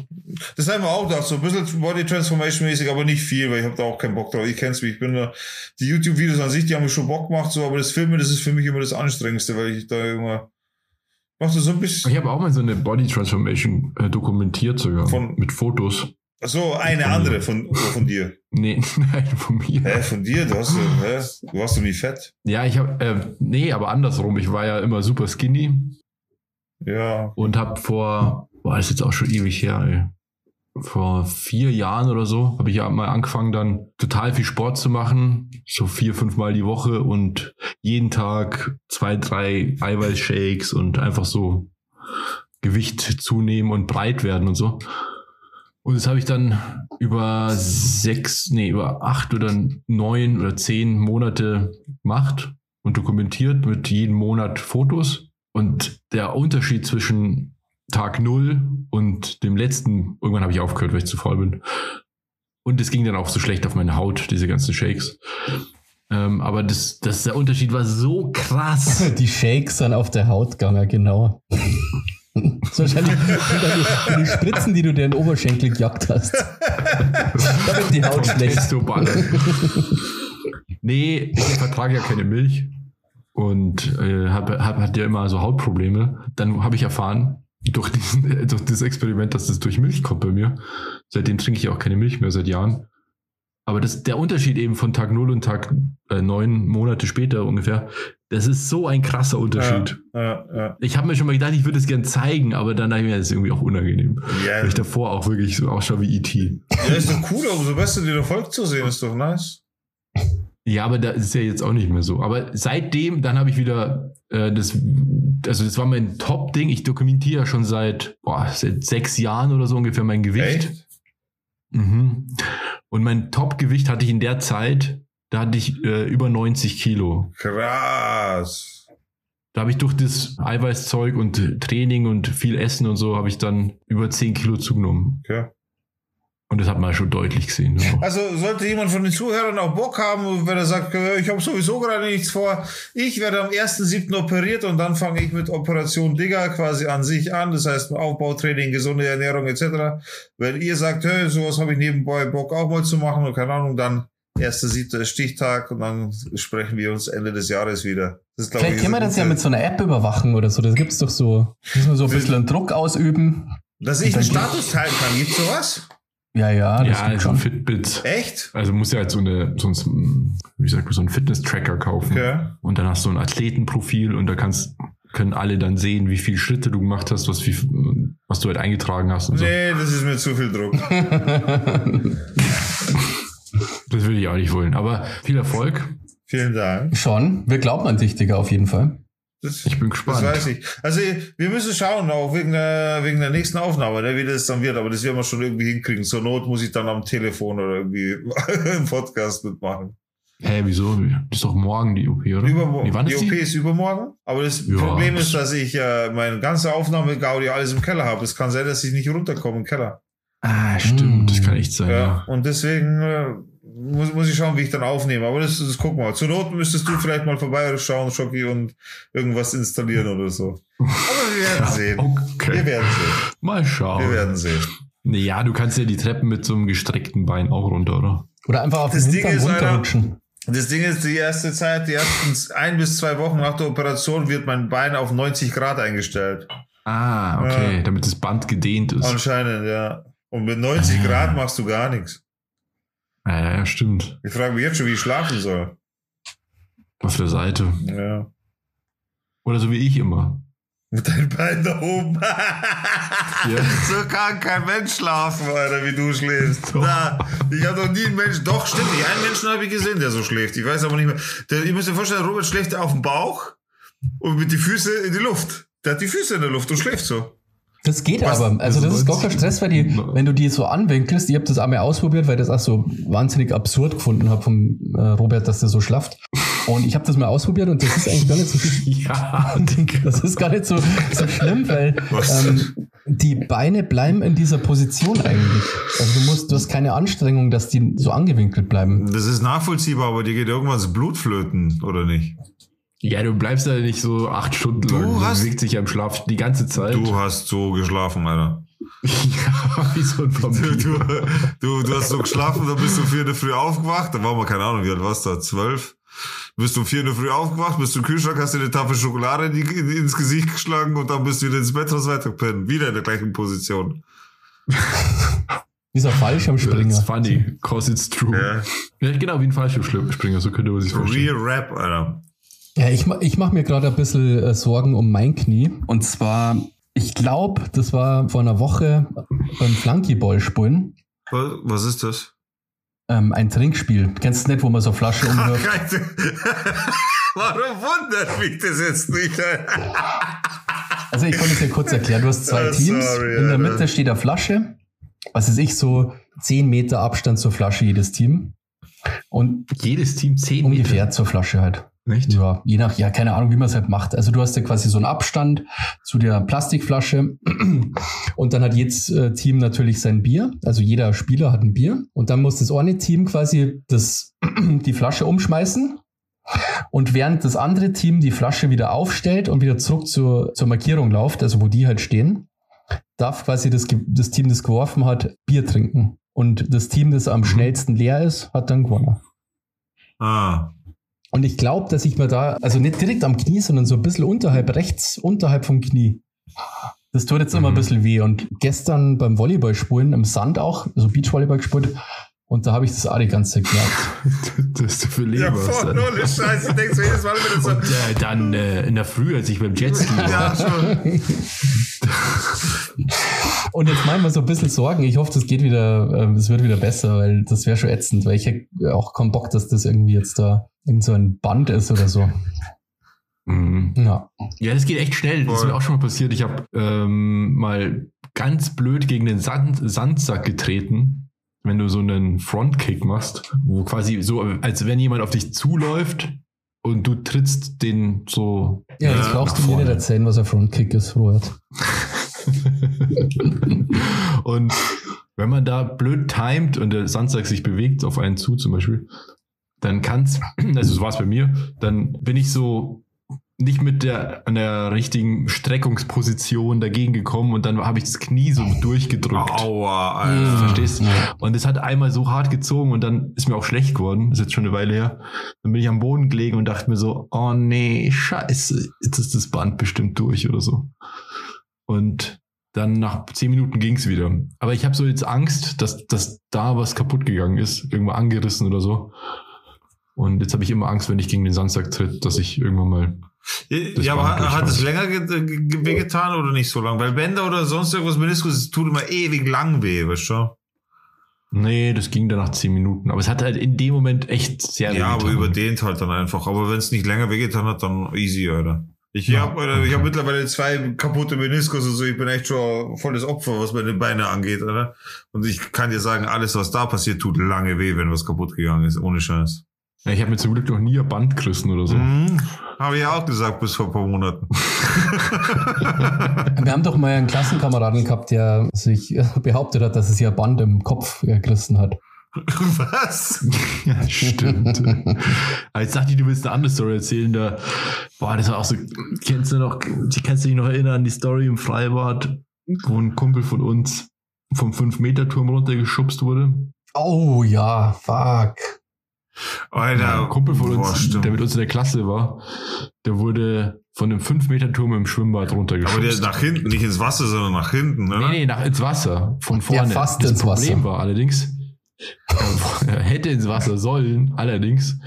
Das haben wir auch gedacht, so ein bisschen Body Transformation mäßig, aber nicht viel, weil ich habe da auch keinen Bock drauf. Ich kenn's mich, ich bin da, die YouTube-Videos an sich, die haben mir schon Bock gemacht, so, aber das Filmen, das ist für mich immer das Anstrengendste, weil ich da immer machst du so ein bisschen. Ich habe auch mal so eine Body Transformation äh, dokumentiert sogar. Von, mit Fotos. Ach so, eine andere von, von dir. Nee, nein, von mir. Hä, von dir? Du, hast, hä? du warst doch nie fett. Ja, ich habe, äh, nee, aber andersrum. Ich war ja immer super skinny. Ja. Und habe vor, boah, ist jetzt auch schon ewig her, ey. Vor vier Jahren oder so habe ich ja mal angefangen, dann total viel Sport zu machen. So vier, fünf Mal die Woche und jeden Tag zwei, drei Eiweißshakes und einfach so Gewicht zunehmen und breit werden und so. Und das habe ich dann über sechs, nee, über acht oder neun oder zehn Monate gemacht und dokumentiert mit jedem Monat Fotos. Und der Unterschied zwischen Tag null und dem letzten, irgendwann habe ich aufgehört, weil ich zu faul bin. Und es ging dann auch so schlecht auf meine Haut, diese ganzen Shakes. Ähm, aber das, das, der Unterschied war so krass. Die Shakes dann auf der Haut gegangen, genau. Das ist wahrscheinlich die, die Spritzen, die du dir in den Oberschenkel gejagt hast. da wird die Haut schlecht. nee, ich vertrage ja keine Milch. und äh, hab, hab, hatte ja immer so Hautprobleme. Dann habe ich erfahren, durch, diesen, durch das Experiment, dass das durch Milch kommt bei mir. Seitdem trinke ich auch keine Milch mehr seit Jahren. Aber das, der Unterschied eben von Tag 0 und Tag äh, 9 Monate später ungefähr, das ist so ein krasser Unterschied. Ja, ja, ja. Ich habe mir schon mal gedacht, ich würde es gern zeigen, aber dann dachte ich mir, das ist irgendwie auch unangenehm. Ja. Weil ich davor auch wirklich so ausschaue wie E.T. Ja, ist doch cool, umso besser dir Erfolg zu sehen, ist doch nice. Ja, aber da ist ja jetzt auch nicht mehr so. Aber seitdem, dann habe ich wieder äh, das, also das war mein Top-Ding. Ich dokumentiere ja schon seit, boah, seit sechs Jahren oder so ungefähr mein Gewicht. Echt? Mhm. Und mein Top-Gewicht hatte ich in der Zeit, da hatte ich äh, über 90 Kilo. Krass. Da habe ich durch das Eiweißzeug und Training und viel Essen und so, habe ich dann über 10 Kilo zugenommen. Okay. Und das hat man schon deutlich gesehen. Ja. Also sollte jemand von den Zuhörern auch Bock haben, wenn er sagt, äh, ich habe sowieso gerade nichts vor, ich werde am 1.7. operiert und dann fange ich mit Operation Digger quasi an sich an, das heißt Aufbautraining, gesunde Ernährung etc. Wenn ihr sagt, hey, sowas habe ich nebenbei Bock auch mal zu machen und keine Ahnung, dann 1.7. Stichtag und dann sprechen wir uns Ende des Jahres wieder. Das ist, Vielleicht können wir das ja mit so einer App überwachen oder so, das gibt es doch so, müssen wir so ein bisschen Druck ausüben. Dass ich den Status teilen kann, gibt's sowas? Ja, ja, das ja, also schon. Fitbit. Echt? Also musst du halt so eine, so ein, wie sagt man, so ein Fitness-Tracker kaufen. Okay. Und dann hast du ein Athletenprofil und da kannst, können alle dann sehen, wie viele Schritte du gemacht hast, was, wie, was du halt eingetragen hast. Und nee, so. das ist mir zu viel Druck. das würde ich auch nicht wollen. Aber viel Erfolg. Vielen Dank. Schon. Wir glauben an dich, Digga, auf jeden Fall. Das, ich bin gespannt. Das weiß ich. Also wir müssen schauen, auch wegen der, wegen der nächsten Aufnahme, ne, wie das dann wird. Aber das werden wir schon irgendwie hinkriegen. Zur Not muss ich dann am Telefon oder irgendwie im Podcast mitmachen. Hä, hey, wieso? Das ist doch morgen die OP, oder? Übermorgen. Nee, die OP die? ist übermorgen. Aber das ja, Problem ist, dass ich äh, meine ganze Aufnahme Gaudi alles im Keller habe. Es kann sein, dass ich nicht runterkomme im Keller. Ah, stimmt. Hm. Das kann echt sein. Ja. ja. Und deswegen äh, muss, muss ich schauen, wie ich dann aufnehme. Aber das, das gucken wir. Zur Not müsstest du vielleicht mal vorbeischauen, Schocki, und irgendwas installieren oder so. Aber wir werden ja, sehen. Okay. Wir werden sehen. Mal schauen. Wir werden sehen. Ja, du kannst ja die Treppen mit so einem gestreckten Bein auch runter, oder? Oder einfach auf das den Ding ist, runterrutschen. Das Ding ist, die erste Zeit, die ersten ein bis zwei Wochen nach der Operation wird mein Bein auf 90 Grad eingestellt. Ah, okay, ja. damit das Band gedehnt ist. Anscheinend, ja. Und mit 90 ah. Grad machst du gar nichts. Ja, ja, stimmt. Ich frage mich jetzt schon, wie ich schlafen soll. Auf der Seite. Ja. Oder so wie ich immer. Mit deinen Beinen da oben. ja. So kann kein Mensch schlafen, Alter, wie du schläfst. Na, ich habe noch nie einen Menschen. Doch, stimmt nicht. Einen Menschen habe ich gesehen, der so schläft. Ich weiß aber nicht mehr. Der, ich muss mir vorstellen, Robert schläft auf dem Bauch und mit die Füße in die Luft. Der hat die Füße in der Luft und schläft so. Das geht Was? aber. Also, das ist gar kein Stress, weil die, wenn du die so anwinkelst, ich habe das einmal ausprobiert, weil ich das auch so wahnsinnig absurd gefunden habe vom äh, Robert, dass der so schlaft. Und ich habe das mal ausprobiert und das ist eigentlich gar nicht so Ja, das ist gar nicht so, so schlimm, weil ähm, die Beine bleiben in dieser Position eigentlich. Also du musst, du hast keine Anstrengung, dass die so angewinkelt bleiben. Das ist nachvollziehbar, aber dir geht irgendwann das Blut flöten, oder nicht? Ja, du bleibst da nicht so acht Stunden du lang. Hast, bewegt sich am Schlaf die ganze Zeit. Du hast so geschlafen, Alter. ja, wie so ein Vampir. Du, du, du, hast so geschlafen, dann bist du vier in der Früh aufgewacht. Da waren wir, keine Ahnung, wie alt warst du da? Zwölf? Bist du vier in der Früh aufgewacht, bist du im Kühlschrank, hast dir eine Tafel Schokolade in die, in, ins Gesicht geschlagen und dann bist du wieder ins Bett raus weitergepennt. Wieder in der gleichen Position. Dieser Fallschirmspringer. That's funny, cause it's true. Ja. ja genau, wie ein Fallschirmspringer, so könnte man sich vorstellen. Real Rap, Alter. Ja, ich, ich mache mir gerade ein bisschen äh, Sorgen um mein Knie. Und zwar, ich glaube, das war vor einer Woche beim Flunkyball spielen. Was, was ist das? Ähm, ein Trinkspiel. Du kennst es nicht, wo man so Flasche umwirft? Warum wundert mich das jetzt nicht? also ich kann es dir kurz erklären. Du hast zwei oh, Teams. Sorry, In der Mitte steht eine Flasche. Was ist ich, so 10 Meter Abstand zur Flasche jedes Team. Und jedes Team 10 Meter? Ungefähr zur Flasche halt. Nicht? Ja, je nach, ja, keine Ahnung, wie man es halt macht. Also du hast ja quasi so einen Abstand zu der Plastikflasche und dann hat jedes äh, Team natürlich sein Bier. Also jeder Spieler hat ein Bier und dann muss das eine Team quasi das, die Flasche umschmeißen und während das andere Team die Flasche wieder aufstellt und wieder zurück zur, zur Markierung läuft, also wo die halt stehen, darf quasi das, das Team, das geworfen hat, Bier trinken. Und das Team, das am mhm. schnellsten leer ist, hat dann gewonnen. Ah, Und ich glaube, dass ich mir da, also nicht direkt am Knie, sondern so ein bisschen unterhalb, rechts, unterhalb vom Knie. Das tut jetzt immer ein mhm. bisschen weh. Und gestern beim Volleyballspielen im Sand auch, also Beachvolleyball gespielt, und da habe ich das auch die ganze Zeit gemerkt. das ist für Leben. Ja, voll, ohne Scheiße. Denkst du jedes Mal wieder so. Und äh, dann äh, in der Früh, als ich beim Jetski war. ja, schon. Und jetzt machen wir so ein bisschen Sorgen. Ich hoffe, das geht wieder, äh, es wird wieder besser, weil das wäre schon ätzend, weil ich hätte auch keinen Bock, dass das irgendwie jetzt da irgend so ein Band ist oder so. Mhm. Ja. ja, das geht echt schnell. Das ist mir auch schon mal passiert. Ich habe ähm, mal ganz blöd gegen den Sand, Sandsack getreten, wenn du so einen Frontkick machst, wo quasi so, als wenn jemand auf dich zuläuft und du trittst den so. Ja, das äh, brauchst du mir nicht erzählen, was ein Frontkick ist, Robert. und wenn man da blöd timet und der Sandsack sich bewegt auf einen zu zum Beispiel, dann kann's, also so war es bei mir, dann bin ich so nicht mit der an der richtigen Streckungsposition dagegen gekommen und dann habe ich das Knie so durchgedrückt. Aua, Alter. Verstehst? du? Und es hat einmal so hart gezogen und dann ist mir auch schlecht geworden. Das ist jetzt schon eine Weile her. Dann bin ich am Boden gelegen und dachte mir so, oh nee, scheiße, jetzt ist das Band bestimmt durch oder so. Und dann nach zehn Minuten ging es wieder. Aber ich habe so jetzt Angst, dass, dass da was kaputt gegangen ist, irgendwo angerissen oder so. Und jetzt habe ich immer Angst, wenn ich gegen den Sandsack tritt, dass ich irgendwann mal. Ja, aber hat, es länger wehgetan oder nicht so lang? Weil Bänder oder sonst irgendwas Meniskus, es tut immer ewig lang weh, weißt du? Nee, das ging dann nach zehn Minuten. Aber es hat halt in dem Moment echt sehr Ja, aber überdehnt halt dann einfach. Aber wenn es nicht länger wehgetan hat, dann easy, oder? Ich ja, habe okay. hab mittlerweile zwei kaputte Meniskus und so. Ich bin echt schon volles Opfer, was meine Beine angeht, oder? Und ich kann dir sagen, alles, was da passiert, tut lange weh, wenn was kaputt gegangen ist. Ohne Scheiß. Ja, ich habe mir zum Glück noch nie ein Band gerissen oder so. Mhm, habe ich auch gesagt bis vor ein paar Monaten. Wir haben doch mal einen Klassenkameraden gehabt, der sich behauptet hat, dass es ja Band im Kopf gerissen hat. Was? Ja, stimmt. Aber jetzt dachte ich, du willst eine andere Story erzählen. Da, boah, das war auch so, kennst du noch, kannst du dich noch erinnern an die Story im Freibad, wo ein Kumpel von uns vom 5-Meter-Turm runtergeschubst wurde? Oh ja, fuck. Alter, ein Kumpel von uns, boah, der mit uns in der Klasse war, der wurde von einem 5-Meter-Turm im Schwimmbad runtergeschubst. Aber der nach hinten, nicht ins Wasser, sondern nach hinten, oder? Nee, nee, nach ins Wasser. Von vorne. Ja, fast das ins Problem Wasser. war allerdings, er hätte ins Wasser sollen, allerdings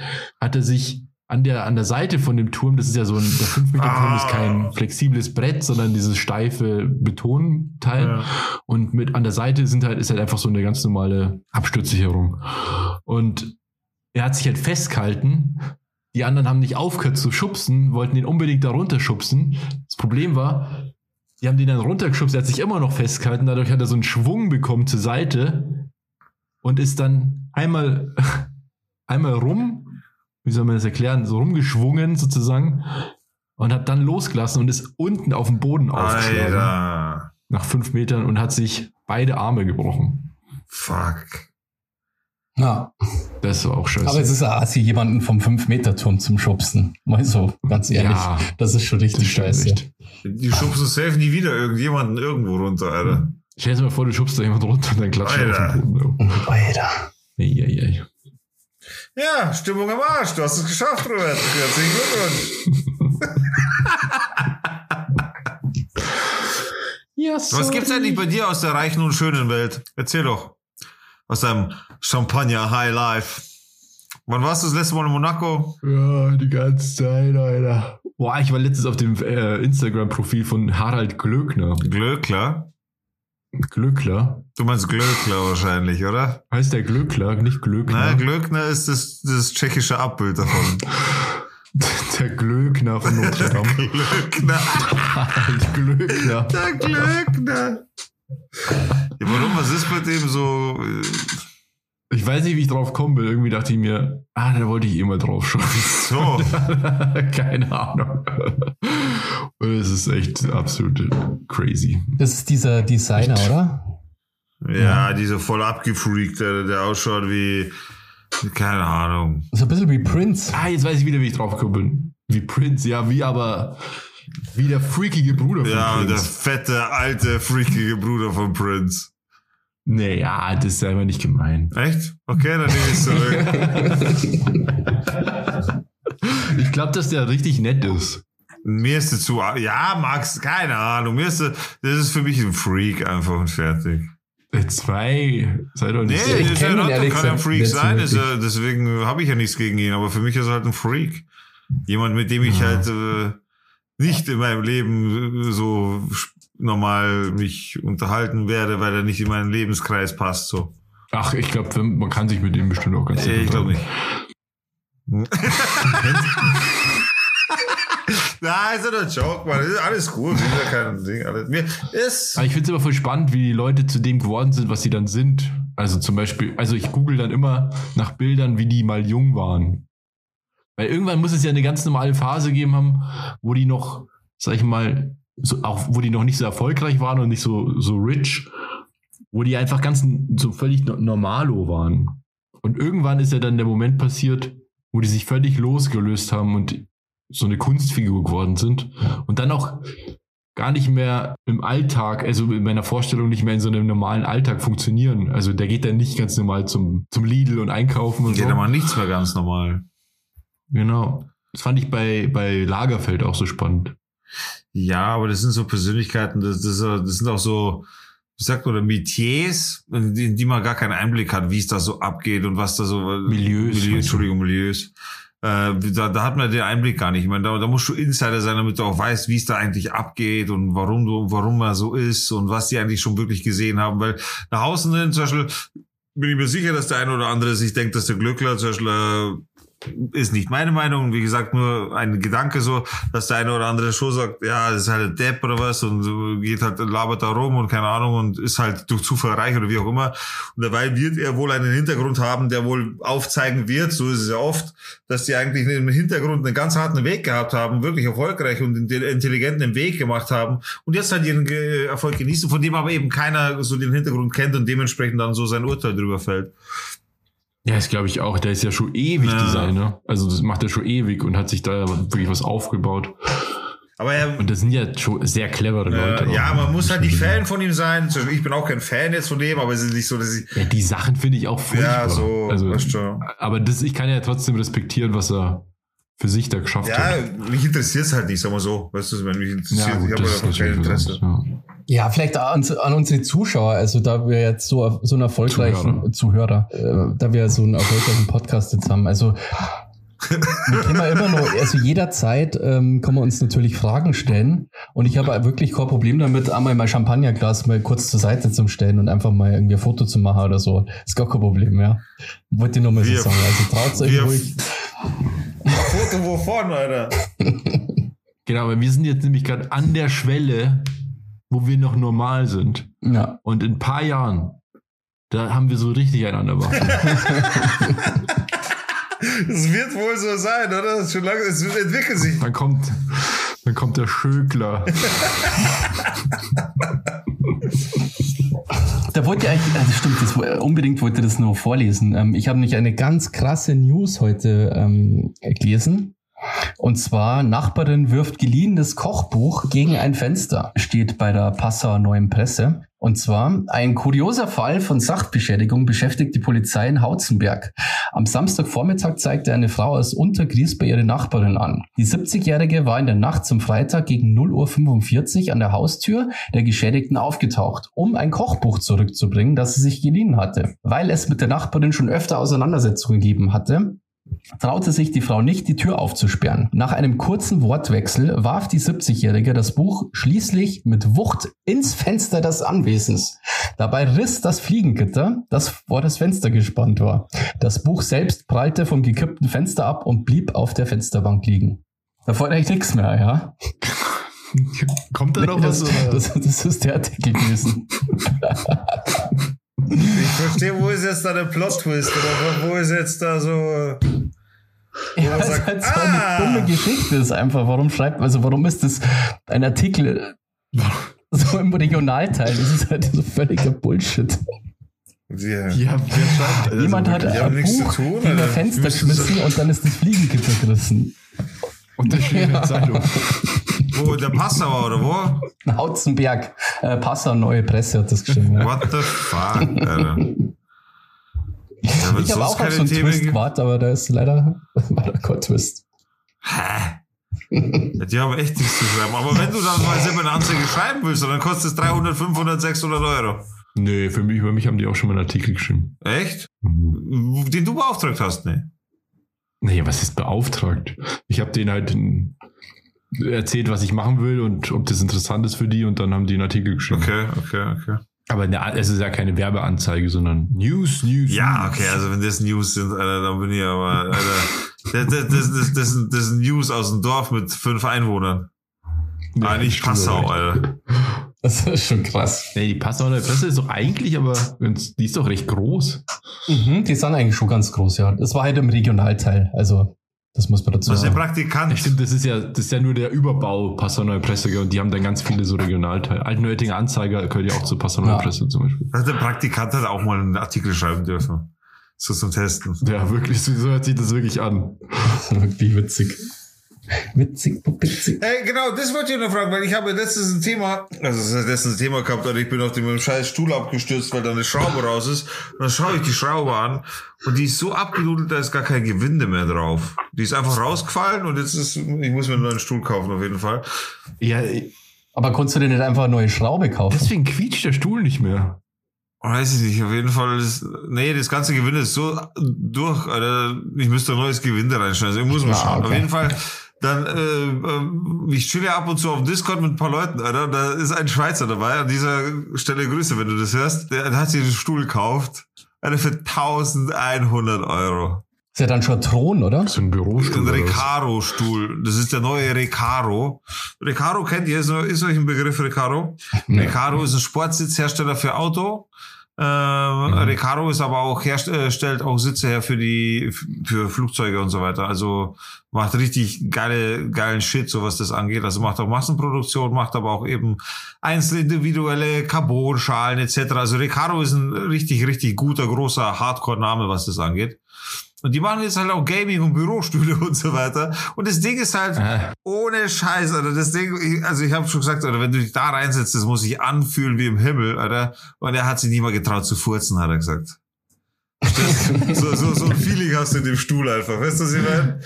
hat er sich an der, an der Seite von dem Turm, das ist ja so ein, der 5 Meter Turm ah. ist kein flexibles Brett, sondern dieses steife Betonteil. Ja. Und mit an der Seite sind halt, ist halt einfach so eine ganz normale Absturzsicherung. Und er hat sich halt festgehalten. Die anderen haben nicht aufgehört zu schubsen, wollten ihn unbedingt da runterschubsen. Das Problem war, die haben den dann runtergeschubst, er hat sich immer noch festgehalten, dadurch hat er so einen Schwung bekommen zur Seite und ist dann einmal, einmal rum, wie soll man das erklären, so rumgeschwungen sozusagen und hat dann losgelassen und ist unten auf dem Boden aufgeschlagen. Alter. Nach fünf Metern und hat sich beide Arme gebrochen. Fuck. Ja. Das war auch scheiße. Aber es ist assi, jemanden vom 5-Meter-Turm zum Schubsen. Mal so, ganz ehrlich. Ja, das ist schon richtig scheiße. Die schubsen safe nie wieder irgendjemanden irgendwo runter, Alter. Stell dir mal vor, du schubst da jemand runter und dann klatscht er auf den Boden. Alter. Ei, ei, ei. Ja, Stimmung am Arsch. Du hast es geschafft, Robert. Herzlichen Glückwunsch. ja, Was gibt's eigentlich bei dir aus der reichen und schönen Welt? Erzähl doch. Aus deinem Champagner High Life. Wann warst du das letzte Mal in Monaco? Ja, die ganze Zeit, Alter. Boah, ich war letztens auf dem äh, Instagram-Profil von Harald Glöckner. Glöckler? Glöckler. Du meinst Glöckler wahrscheinlich, oder? Heißt der Glöckler, nicht Glöckner? Nein, Glöckner ist das, das tschechische Abbild davon. Der Glöckner von Notre Dame. Glöckner. Der Glöckner. Der Glöckner. Ja, warum? Was ist bei dem so? Äh, ich weiß nicht, wie ich drauf kommen will. Irgendwie dachte ich mir, ah, da wollte ich eh mal drauf schauen. So. Keine Ahnung. Und es ist echt absolut crazy. Das ist dieser Designer, echt. oder? Ja, ja, dieser voll abgefreakte, der ausschaut wie, keine Ahnung. So ein bisschen wie Prince. Ah, jetzt weiß ich wieder, wie ich drauf gekommen bin. Wie Prince, ja, wie aber wie der freakige Bruder von ja, Prince. Ja, der fette, alte, freakige Bruder von Prince. Naja, das ist einfach nicht gemein. Echt? Okay, dann nehme ich es zurück. Ich glaube, dass der richtig nett ist. Mir ist es zu, ja, Max, keine Ahnung. Mir ist es, das ist für mich ein Freak einfach und fertig. Zwei, sei doch nicht Nee. Ich ist ja kenn ihn not, ehrlich kann ja ein Freak sein, ist ja, deswegen habe ich ja nichts gegen ihn, aber für mich ist er halt ein Freak. Jemand, mit dem ich Ja. halt äh, nicht in meinem Leben äh, so normal mich unterhalten werde, weil er nicht in meinen Lebenskreis passt. So. Ach, ich glaube, man kann sich mit ihm bestimmt auch ganz Nee, ich glaube nicht. Nein, ist ja ein Joke, Mann. Alles gut. Ist ja kein Ding. Alles. Mir ist. Aber ich finde es immer voll spannend, wie die Leute zu dem geworden sind, was sie dann sind. Also zum Beispiel, also ich google dann immer nach Bildern, wie die mal jung waren. Weil irgendwann muss es ja eine ganz normale Phase geben haben, wo die noch, sag ich mal, so, auch wo die noch nicht so erfolgreich waren und nicht so, so rich, wo die einfach ganz so völlig no- normalo waren. Und irgendwann ist ja dann der Moment passiert, wo die sich völlig losgelöst haben und so eine Kunstfigur geworden sind und dann auch gar nicht mehr im Alltag, also in meiner Vorstellung nicht mehr in so einem normalen Alltag funktionieren. Also der geht dann nicht ganz normal zum, zum Lidl und einkaufen und Geht so. aber nichts mehr ganz normal. Genau. Das fand ich bei, bei Lagerfeld auch so spannend. Ja, aber das sind so Persönlichkeiten, das, das, das sind auch so, wie sagt man, Metiers, in die, in die man gar keinen Einblick hat, wie es da so abgeht und was da so. Milieus, Milieu, meinst du? Entschuldigung, Milieus. Äh, da, da hat man den Einblick gar nicht. Ich meine, da, da musst du Insider sein, damit du auch weißt, wie es da eigentlich abgeht und warum du, warum man so ist und was die eigentlich schon wirklich gesehen haben. Weil nach außen hin, zum Beispiel, bin ich mir sicher, dass der eine oder andere sich denkt, dass der Glückler zum Beispiel äh, ist nicht meine Meinung. Wie gesagt, nur ein Gedanke so, dass der eine oder andere schon sagt, ja, das ist halt ein Depp oder was und geht halt, labert da rum und keine Ahnung und ist halt durch Zufall reich oder wie auch immer. Und dabei wird er wohl einen Hintergrund haben, der wohl aufzeigen wird, so ist es ja oft, dass die eigentlich im Hintergrund einen ganz harten Weg gehabt haben, wirklich erfolgreich und intelligenten Weg gemacht haben und jetzt halt ihren Erfolg genießen, von dem aber eben keiner so den Hintergrund kennt und dementsprechend dann so sein Urteil drüber fällt. Ja, das glaube ich auch. Der ist ja schon ewig Ja. Designer. Also das macht er schon ewig und hat sich da wirklich was aufgebaut. Aber er, Und das sind ja schon sehr clevere Leute. Äh, ja, man muss halt nicht Fan von ihm sein. Ich bin auch kein Fan jetzt von dem, aber es ist nicht so, dass ich. Ja, die Sachen finde ich auch furchtbar. Ja, so, also, du. aber das, ich kann ja trotzdem respektieren, was er für sich da geschafft Ja, hat. mich interessiert es halt nicht, sag mal so. Weißt du, wenn mich interessiert, ich habe ist einfach kein natürlich was Interesse. ja. Ja, vielleicht an, an unsere Zuschauer, also da wir jetzt so, so einen erfolgreichen Zuhörer, äh, da wir so einen erfolgreichen Podcast jetzt haben. Also wir können ja immer noch, also jederzeit ähm, kann man uns natürlich Fragen stellen. Und ich habe wirklich kein Problem damit, einmal mein Champagnerglas mal kurz zur Seite zu stellen und einfach mal irgendwie ein Foto zu machen oder so. Ist gar kein Problem, ja. Wollte ich nur mal so Wir- sagen. Also traut euch wir- ruhig. Foto wovon, Alter? Genau, aber wir sind jetzt nämlich gerade an der Schwelle, wo wir noch normal sind. Ja. Und in ein paar Jahren, da haben wir so richtig einander Waffen. Es wird wohl so sein, oder? Das ist Schon lange, es entwickelt sich. Dann kommt, dann kommt der Schökler. Da wollte ich eigentlich, also stimmt, das, unbedingt wollte das noch vorlesen. Ähm, ich habe nämlich eine ganz krasse News heute ähm, gelesen. Und zwar, Nachbarin wirft geliehenes Kochbuch gegen ein Fenster, steht bei der Passauer Neuen Presse. Und zwar, ein kurioser Fall von Sachbeschädigung beschäftigt die Polizei in Hautzenberg. Am Samstagvormittag zeigte eine Frau aus Untergries bei ihre Nachbarin an. Die 70-Jährige war in der Nacht zum Freitag gegen 0.45 Uhr an der Haustür der Geschädigten aufgetaucht, um ein Kochbuch zurückzubringen, das sie sich geliehen hatte. Weil es mit der Nachbarin schon öfter Auseinandersetzungen gegeben hatte, traute sich die Frau nicht, die Tür aufzusperren. Nach einem kurzen Wortwechsel warf die 70-Jährige das Buch schließlich mit Wucht ins Fenster des Anwesens. Dabei riss das Fliegengitter, das vor das Fenster gespannt war. Das Buch selbst prallte vom gekippten Fenster ab und blieb auf der Fensterbank liegen. Da folgt eigentlich nichts mehr, ja? Kommt da noch was? das, das, das ist der Artikel gewesen. Ich verstehe, wo ist jetzt da der Plot-Twist? Oder wo ist jetzt da so. Ja, es ist halt so ah! eine dumme Geschichte ist einfach. Warum schreibt, also warum ist das ein Artikel so im Regionalteil? Das ist halt so völliger Bullshit. Ja. Ja, wer schreibt? Also Jemand hat ein nichts Buch zu tun, ein Fenster geschmissen und dann ist das Fliegengitter gerissen. Und das steht in der Zeitung. Wo, der Passauer oder wo? Hautzenberg, äh, Passau Neue Presse hat das geschrieben. Ja. What the fuck, Alter. Ich habe auch auf keine so einen Themen Twist gewartet, aber da ist leider war da kein Twist. Hä? Die haben echt nichts zu schreiben. Aber wenn du dann mal selber eine Anzeige schreiben willst, dann kostet es 300, 500, 600 Euro. Nee, für mich, über mich haben die auch schon mal einen Artikel geschrieben. Echt? Mhm. Den du beauftragt hast, ne? Nee, was ist beauftragt? Ich habe denen halt erzählt, was ich machen will und ob das interessant ist für die und dann haben die einen Artikel geschrieben. Okay, okay, okay. Aber es ist ja keine Werbeanzeige, sondern News, News. Ja, okay, also wenn das News sind, Alter, dann bin ich aber, Alter, das, das, das, das, das, das sind News aus dem Dorf mit fünf Einwohnern. Ja, ah, nicht Passau, Alter. Das ist schon krass. Nee, die Passauer Presse ist doch eigentlich, aber die ist doch recht groß. Mhm, die sind eigentlich schon ganz groß, ja. Das war halt im Regionalteil, also das muss man dazu sagen. Das ist der Praktikant. Ich stimmt, das ist ja, das ist ja nur der Überbau Passau Neue Presse und die haben dann ganz viele so Regionalteile. Altenötinger Anzeiger gehört ja auch zu Passau Neue ja. Presse zum Beispiel. Also der Praktikant hat auch mal einen Artikel schreiben dürfen. So zum Testen. Ja, wirklich, so hört sich das wirklich an. Das ist wirklich witzig. Witzig, witzig. Hey, genau, das wollte ich noch fragen, weil ich habe letztens ein Thema, also letztens ein Thema gehabt, und ich bin auf dem scheiß Stuhl abgestürzt, weil da eine Schraube raus ist. Und dann schaue ich die Schraube an und die ist so abgenudelt, da ist gar kein Gewinde mehr drauf. Die ist einfach rausgefallen und jetzt ist, ich muss mir einen neuen Stuhl kaufen auf jeden Fall. Ja, aber konntest du dir nicht einfach eine neue Schraube kaufen? Deswegen quietscht der Stuhl nicht mehr. Weiß ich nicht, auf jeden Fall ist, nee, das ganze Gewinde ist so durch, Alter, ich müsste ein neues Gewinde reinschneiden, also ich muss mal ah, schauen. Okay. Auf jeden Fall, dann, äh, äh, ich chill ja ab und zu auf Discord mit ein paar Leuten, Alter, da ist ein Schweizer dabei, an dieser Stelle Grüße, wenn du das hörst, der, hat sich den Stuhl gekauft, Alter, für 1100 Euro. Ist ja dann schon Thron, oder? So ein Bürostuhl. Ein Recaro-Stuhl. Das ist der neue Recaro. Recaro kennt ihr? Ist, ist euch ein Begriff Recaro? Nee. Recaro ist ein Sportsitzhersteller für Auto. Äh, mhm. Recaro ist aber auch herstellt auch Sitze her für die für Flugzeuge und so weiter. Also macht richtig geile geilen Shit, so was das angeht. Also macht auch Massenproduktion, macht aber auch eben einzelne individuelle Carbon-Schalen etc. Also Recaro ist ein richtig richtig guter großer Hardcore-Name, was das angeht. Und die machen jetzt halt auch Gaming und Bürostühle und so weiter. Und das Ding ist halt äh. ohne Scheiß, Alter. Das Ding, also ich habe schon gesagt, oder wenn du dich da reinsetzt, das muss sich anfühlen wie im Himmel, Alter. Und er hat sich nie mal getraut zu furzen, hat er gesagt. so, so, so ein Feeling hast du in dem Stuhl einfach. Weißt du, was ich meine?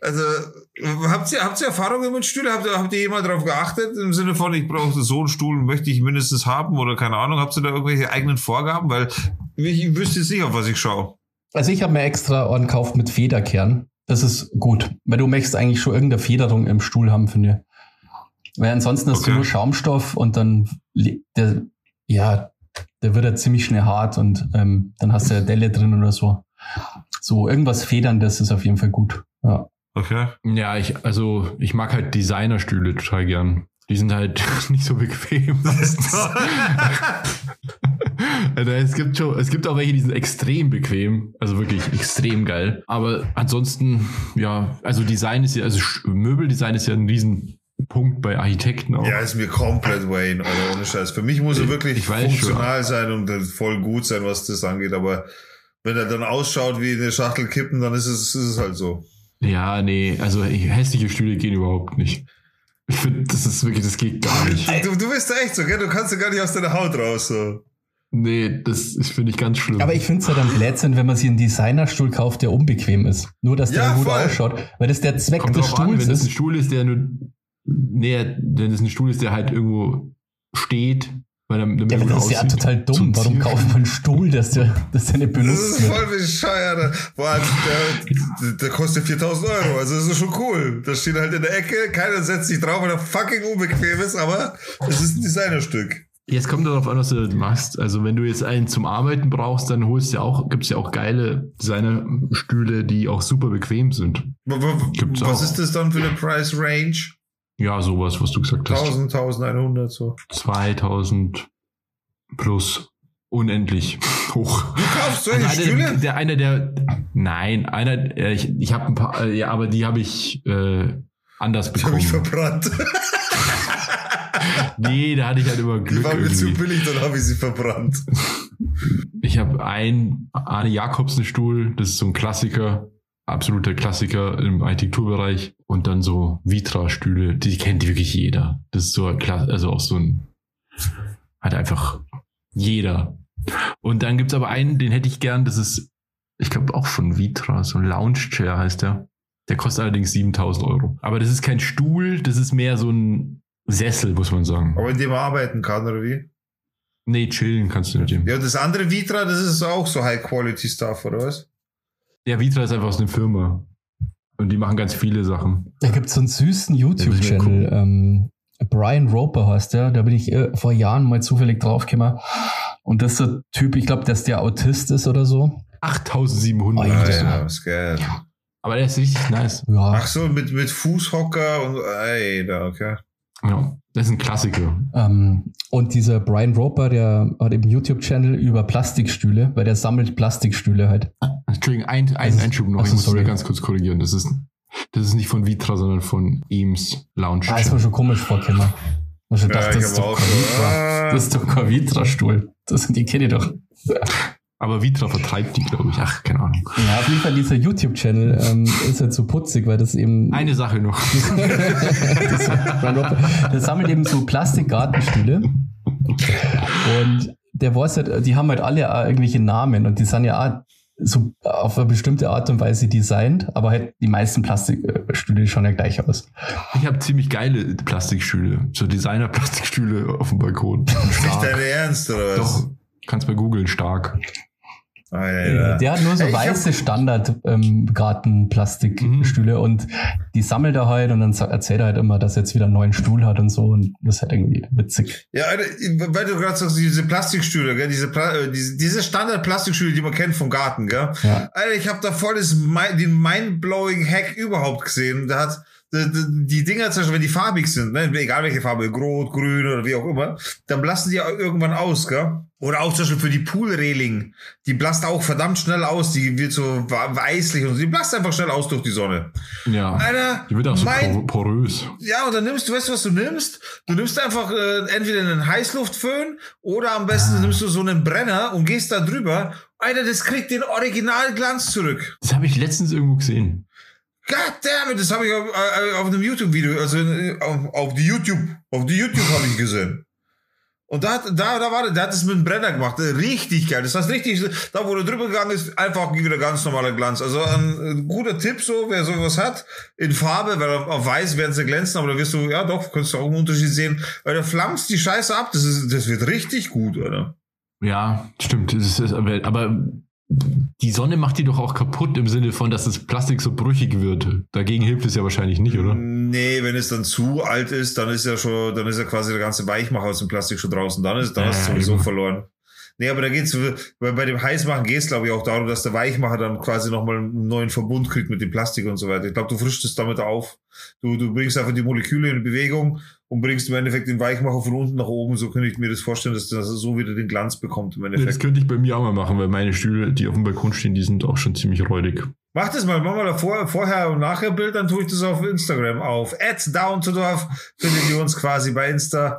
Also, habt ihr, habt ihr Erfahrungen mit Stühlen? Habt ihr, habt ihr jemand darauf geachtet? Im Sinne von, ich brauche so einen Stuhl, möchte ich mindestens haben oder keine Ahnung. Habt ihr da irgendwelche eigenen Vorgaben? Weil ich wüsste jetzt nicht, auf was ich schaue. Also ich habe mir extra einen gekauft mit Federkern. Das ist gut, weil du möchtest eigentlich schon irgendeine Federung im Stuhl haben, finde ich. Weil ansonsten hast okay. du nur Schaumstoff und dann, der, ja, der wird ja ziemlich schnell hart und ähm, dann hast du ja Delle drin oder so. So, irgendwas Federn, das ist auf jeden Fall gut. Ja. Okay. Ja, ich, also ich mag halt Designerstühle total gern. Die sind halt nicht so bequem. also es gibt schon, es gibt auch welche, die sind extrem bequem, also wirklich extrem geil. Aber ansonsten, ja, also Design ist ja, also Möbeldesign ist ja ein Riesenpunkt bei Architekten auch. Ja, ist mir komplett Wayne, oder ohne Scheiß. Für mich muss er wirklich funktional schon. sein und voll gut sein, was das angeht. Aber wenn er dann ausschaut wie eine Schachtel kippen, dann ist es, ist es halt so. Ja, nee, also hässliche Stühle gehen überhaupt nicht. Ich finde, das ist wirklich, das geht gar nicht. Du, du bist echt so, gell? Du kannst ja gar nicht aus deiner Haut raus, so. Nee, das finde ich ganz schlimm. Aber ich finde es ja dann Blödsinn, wenn man sich einen Designerstuhl kauft, der unbequem ist. Nur, dass der ja, gut voll. ausschaut. Weil das der Zweck Kommt des Stuhls an, wenn ist. Wenn das ein Stuhl ist, der nur, nee, wenn das ein Stuhl ist, der halt irgendwo steht, weil dann, ja, aber das ist ja total dumm. Warum kauft man einen Stuhl, dass der, dass der nicht benutzt Das ist voll bescheuert. Allem, der, der kostet 4000 Euro. Also, das ist schon cool. Das steht halt in der Ecke. Keiner setzt sich drauf, weil er fucking unbequem ist, aber es ist ein Designerstück. Jetzt kommt darauf an, was du machst. Also, wenn du jetzt einen zum Arbeiten brauchst, dann holst du ja auch, gibt's ja auch geile Designerstühle, die auch super bequem sind. Gibt's was auch. ist das dann für eine Price Range? Ja, sowas, was du gesagt hast. 1000, 1100 so. 2000 plus unendlich hoch. Du kaufst solche also eine, Stühle? Der eine der nein, einer äh, ich, ich habe ein paar äh, ja, aber die habe ich äh, anders bekommen. Die habe ich verbrannt. nee, da hatte ich halt immer Glück. Die waren mir zu billig, dann habe ich sie verbrannt. Ich habe ein Arne Jakobsen Stuhl, das ist so ein Klassiker absoluter Klassiker im Architekturbereich. Und dann so Vitra-Stühle, die kennt wirklich jeder. Das ist so also auch so ein, hat einfach jeder. Und dann gibt's aber einen, den hätte ich gern, das ist, ich glaube auch von Vitra, so ein Lounge-Chair heißt der. Der kostet allerdings 7000 Euro. Aber das ist kein Stuhl, das ist mehr so ein Sessel, muss man sagen. Aber in dem man arbeiten kann, oder wie? Nee, chillen kannst du mit dem. Ja, das andere Vitra, das ist auch so High-Quality-Stuff, oder was? Ja, Vitra ist einfach aus einer Firma. Und die machen ganz viele Sachen. Da gibt es so einen süßen YouTube-Channel. Ähm, Brian Roper heißt der. Da bin ich äh, vor Jahren mal zufällig draufgekommen. Und das ist der Typ, ich glaube, dass der Autist ist oder so. 8700. Ah, Alter. ja, ist geil. Aber der ist richtig nice. Ja. Ach so, mit, mit Fußhocker und, ey, da, okay. Ja, das ist ein Klassiker. Ähm, und dieser Brian Roper, der hat eben einen YouTube-Channel über Plastikstühle, weil der sammelt Plastikstühle halt. Entschuldigung, ein, ein Also- Einschub noch. also ich muss sorry. ganz kurz korrigieren. Das ist, das ist nicht von Vitra, sondern von Eames Lounge. Ah, ist mir schon komisch vorgekommen. Ich schon Ja, das, ist doch Vitra. das ist doch kein Vitra-Stuhl. Das sind die kenne ich doch. Aber Vitra vertreibt die, glaube ich. Ach, keine Ahnung. Ja, auf jeden Fall dieser YouTube-Channel ähm, ist halt so putzig, weil das eben Eine Sache noch. das, der sammelt eben so Plastikgartenstühle. Und der weiß halt, die haben halt alle irgendwelche Namen und die sind ja auch so auf eine bestimmte Art und Weise designt, aber halt die meisten Plastikstühle schauen ja gleich aus. Ich habe ziemlich geile Plastikstühle. So Designer-Plastikstühle auf dem Balkon. Nicht Stark. dein Ernst, oder was? Doch, kannst mal googeln, stark. Alter. Der hat nur so Ey, ich hab- weiße Standard-Garten-Plastikstühle und die sammelt er halt und dann erzählt er halt immer, dass er jetzt wieder einen neuen Stuhl hat und so und das ist halt irgendwie witzig. Ja, Alter, weil du gerade sagst, diese Plastikstühle, gell? Diese, Pla äh, diese, diese Standard-Plastikstühle, die man kennt vom Garten, gell? Ja. Alter, ich habe da voll das, den mind-blowing Hack überhaupt gesehen. Da hat die, die- Dinger, zum Beispiel, wenn die farbig sind, ne? egal welche Farbe, rot, grün oder wie auch immer, dann blassen die irgendwann aus, gell? Oder auch zum Beispiel für die Poolreling. Die blasst auch verdammt schnell aus. Die wird so weißlich und so. die blasst einfach schnell aus durch die Sonne. Ja. Alter, Die wird auch so mein- por porös. ja, und dann nimmst du, weißt du, was du nimmst? Du nimmst einfach äh, entweder einen Heißluftföhn oder am besten nimmst du so einen Brenner und gehst da drüber. Alter, das kriegt den Originalglanz zurück. Das habe ich letztens irgendwo gesehen. God damn it, das habe ich auf, äh, auf einem YouTube-Video, also auf, auf die YouTube, auf die YouTube habe ich gesehen. Und da, hat, da, da war, der hat es mit dem Brenner gemacht. Äh, Richtig geil. Das heißt richtig, da wo du drüber gegangen ist, einfach wieder ganz normaler Glanz. Also ein, guter Tipp so, wer sowas hat, in Farbe, weil auf, weiß werden sie glänzen, aber da wirst du, ja doch, kannst du auch einen Unterschied sehen, weil da flammst die Scheiße ab. Das ist, das wird richtig gut, oder? Ja, stimmt. Das ist, aber die Sonne macht die doch auch kaputt im Sinne von, dass das Plastik so brüchig wird. Dagegen hilft es ja wahrscheinlich nicht, oder? Nee, wenn es dann zu alt ist, dann ist ja schon, dann ist ja quasi der ganze Weichmacher aus dem Plastik schon draußen. Dann ist, dann Ja, hast du sowieso eben. verloren. Nee, aber da geht's, bei, bei dem Heißmachen geht's glaube ich, auch darum, dass der Weichmacher dann quasi nochmal einen neuen Verbund kriegt mit dem Plastik und so weiter. Ich glaube, du frischst es damit auf. Du, du bringst einfach die Moleküle in Bewegung und bringst im Endeffekt den Weichmacher von unten nach oben. So könnte ich mir das vorstellen, dass das so wieder den Glanz bekommt im Ja, das Endeffekt. könnte ich bei mir auch mal machen, weil meine Stühle, die auf dem Balkon stehen, die sind auch schon ziemlich räudig. Mach das mal, mach mal ein vor, vorher und nachher Bild, dann tue ich das auf Instagram auf. At down to Dorf findet ihr uns quasi bei Insta.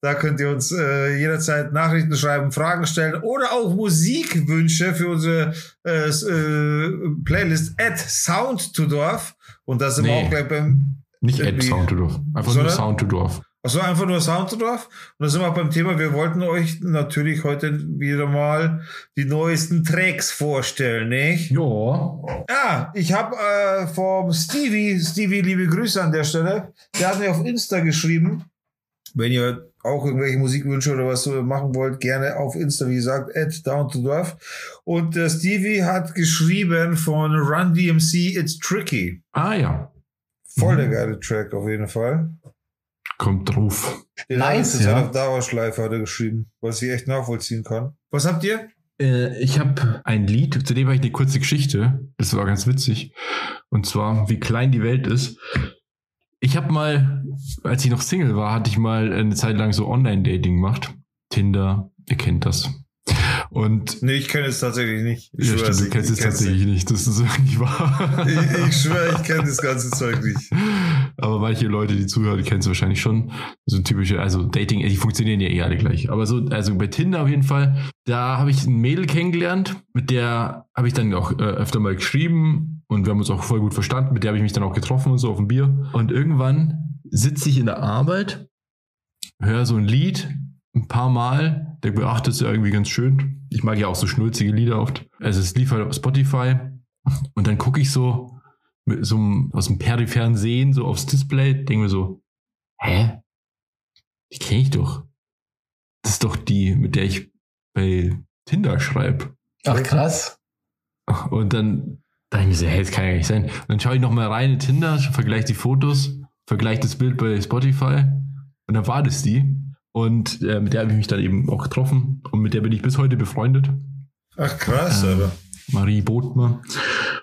Da könnt ihr uns äh, jederzeit Nachrichten schreiben, Fragen stellen oder auch Musikwünsche für unsere äh, äh, Playlist at Sound to Dorf. Und da sind wir Nee. auch gleich beim, Nicht Irgendwie- Sound to Dorf. Einfach Sondern? nur Sound to Dorf. also einfach nur Sound to Dorf. Und da sind wir auch beim Thema, wir wollten euch natürlich heute wieder mal die neuesten Tracks vorstellen, nicht? Ja. Ja, ich habe äh, vom Stevie, Stevie, liebe Grüße an der Stelle, der hat mir auf Insta geschrieben, wenn ihr auch irgendwelche Musikwünsche oder was machen wollt, gerne auf Insta, wie gesagt, at down to Dorf. Und der Stevie hat geschrieben von Run DMC, It's Tricky. Ah ja. Voll Mhm. der geile Track auf jeden Fall. Kommt drauf. Den Nice, hat jetzt ja. auf Dauerschleife hat er geschrieben, was ich echt nachvollziehen kann. Was habt ihr? Äh, ich habe ein Lied, zu dem habe ich eine kurze Geschichte. Das war ganz witzig. Und zwar, wie klein die Welt ist. Ich habe mal, als ich noch Single war, hatte ich mal eine Zeit lang so Online-Dating gemacht. Tinder, ihr kennt das. Und Nee, ich kenne es tatsächlich nicht. Ich ja, schwör's, stimmt, du ich- kennst es tatsächlich nicht. Das ist wirklich wahr. Ich, ich schwöre, ich kenne das ganze Zeug nicht. Aber manche Leute, die zuhören, kennen es wahrscheinlich schon. So typische, also Dating, die funktionieren ja eh alle gleich. Aber so, also bei Tinder auf jeden Fall, da habe ich ein Mädel kennengelernt, mit der habe ich dann auch äh, öfter mal geschrieben und wir haben uns auch voll gut verstanden. Mit der habe ich mich dann auch getroffen und so auf dem Bier. Und irgendwann sitze ich in der Arbeit, höre so ein Lied ein paar Mal, ach, das ist ja irgendwie ganz schön. Ich mag ja auch so schnulzige Lieder oft. Also es lief halt auf Spotify und dann gucke ich so, mit so einem, aus dem peripheren Sehen so aufs Display, denke mir so, hä? Die kenne ich doch. Das ist doch die, mit der ich bei Tinder schreibe. Ach krass. Und dann dachte ich mir so, hey, das kann ja nicht sein. Und dann schaue ich nochmal rein in Tinder, vergleiche die Fotos, vergleiche das Bild bei Spotify und dann war das die. Und äh, mit der habe ich mich dann eben auch getroffen und mit der bin ich bis heute befreundet. Ach krass, Ähm, Alter. Marie Bodmer.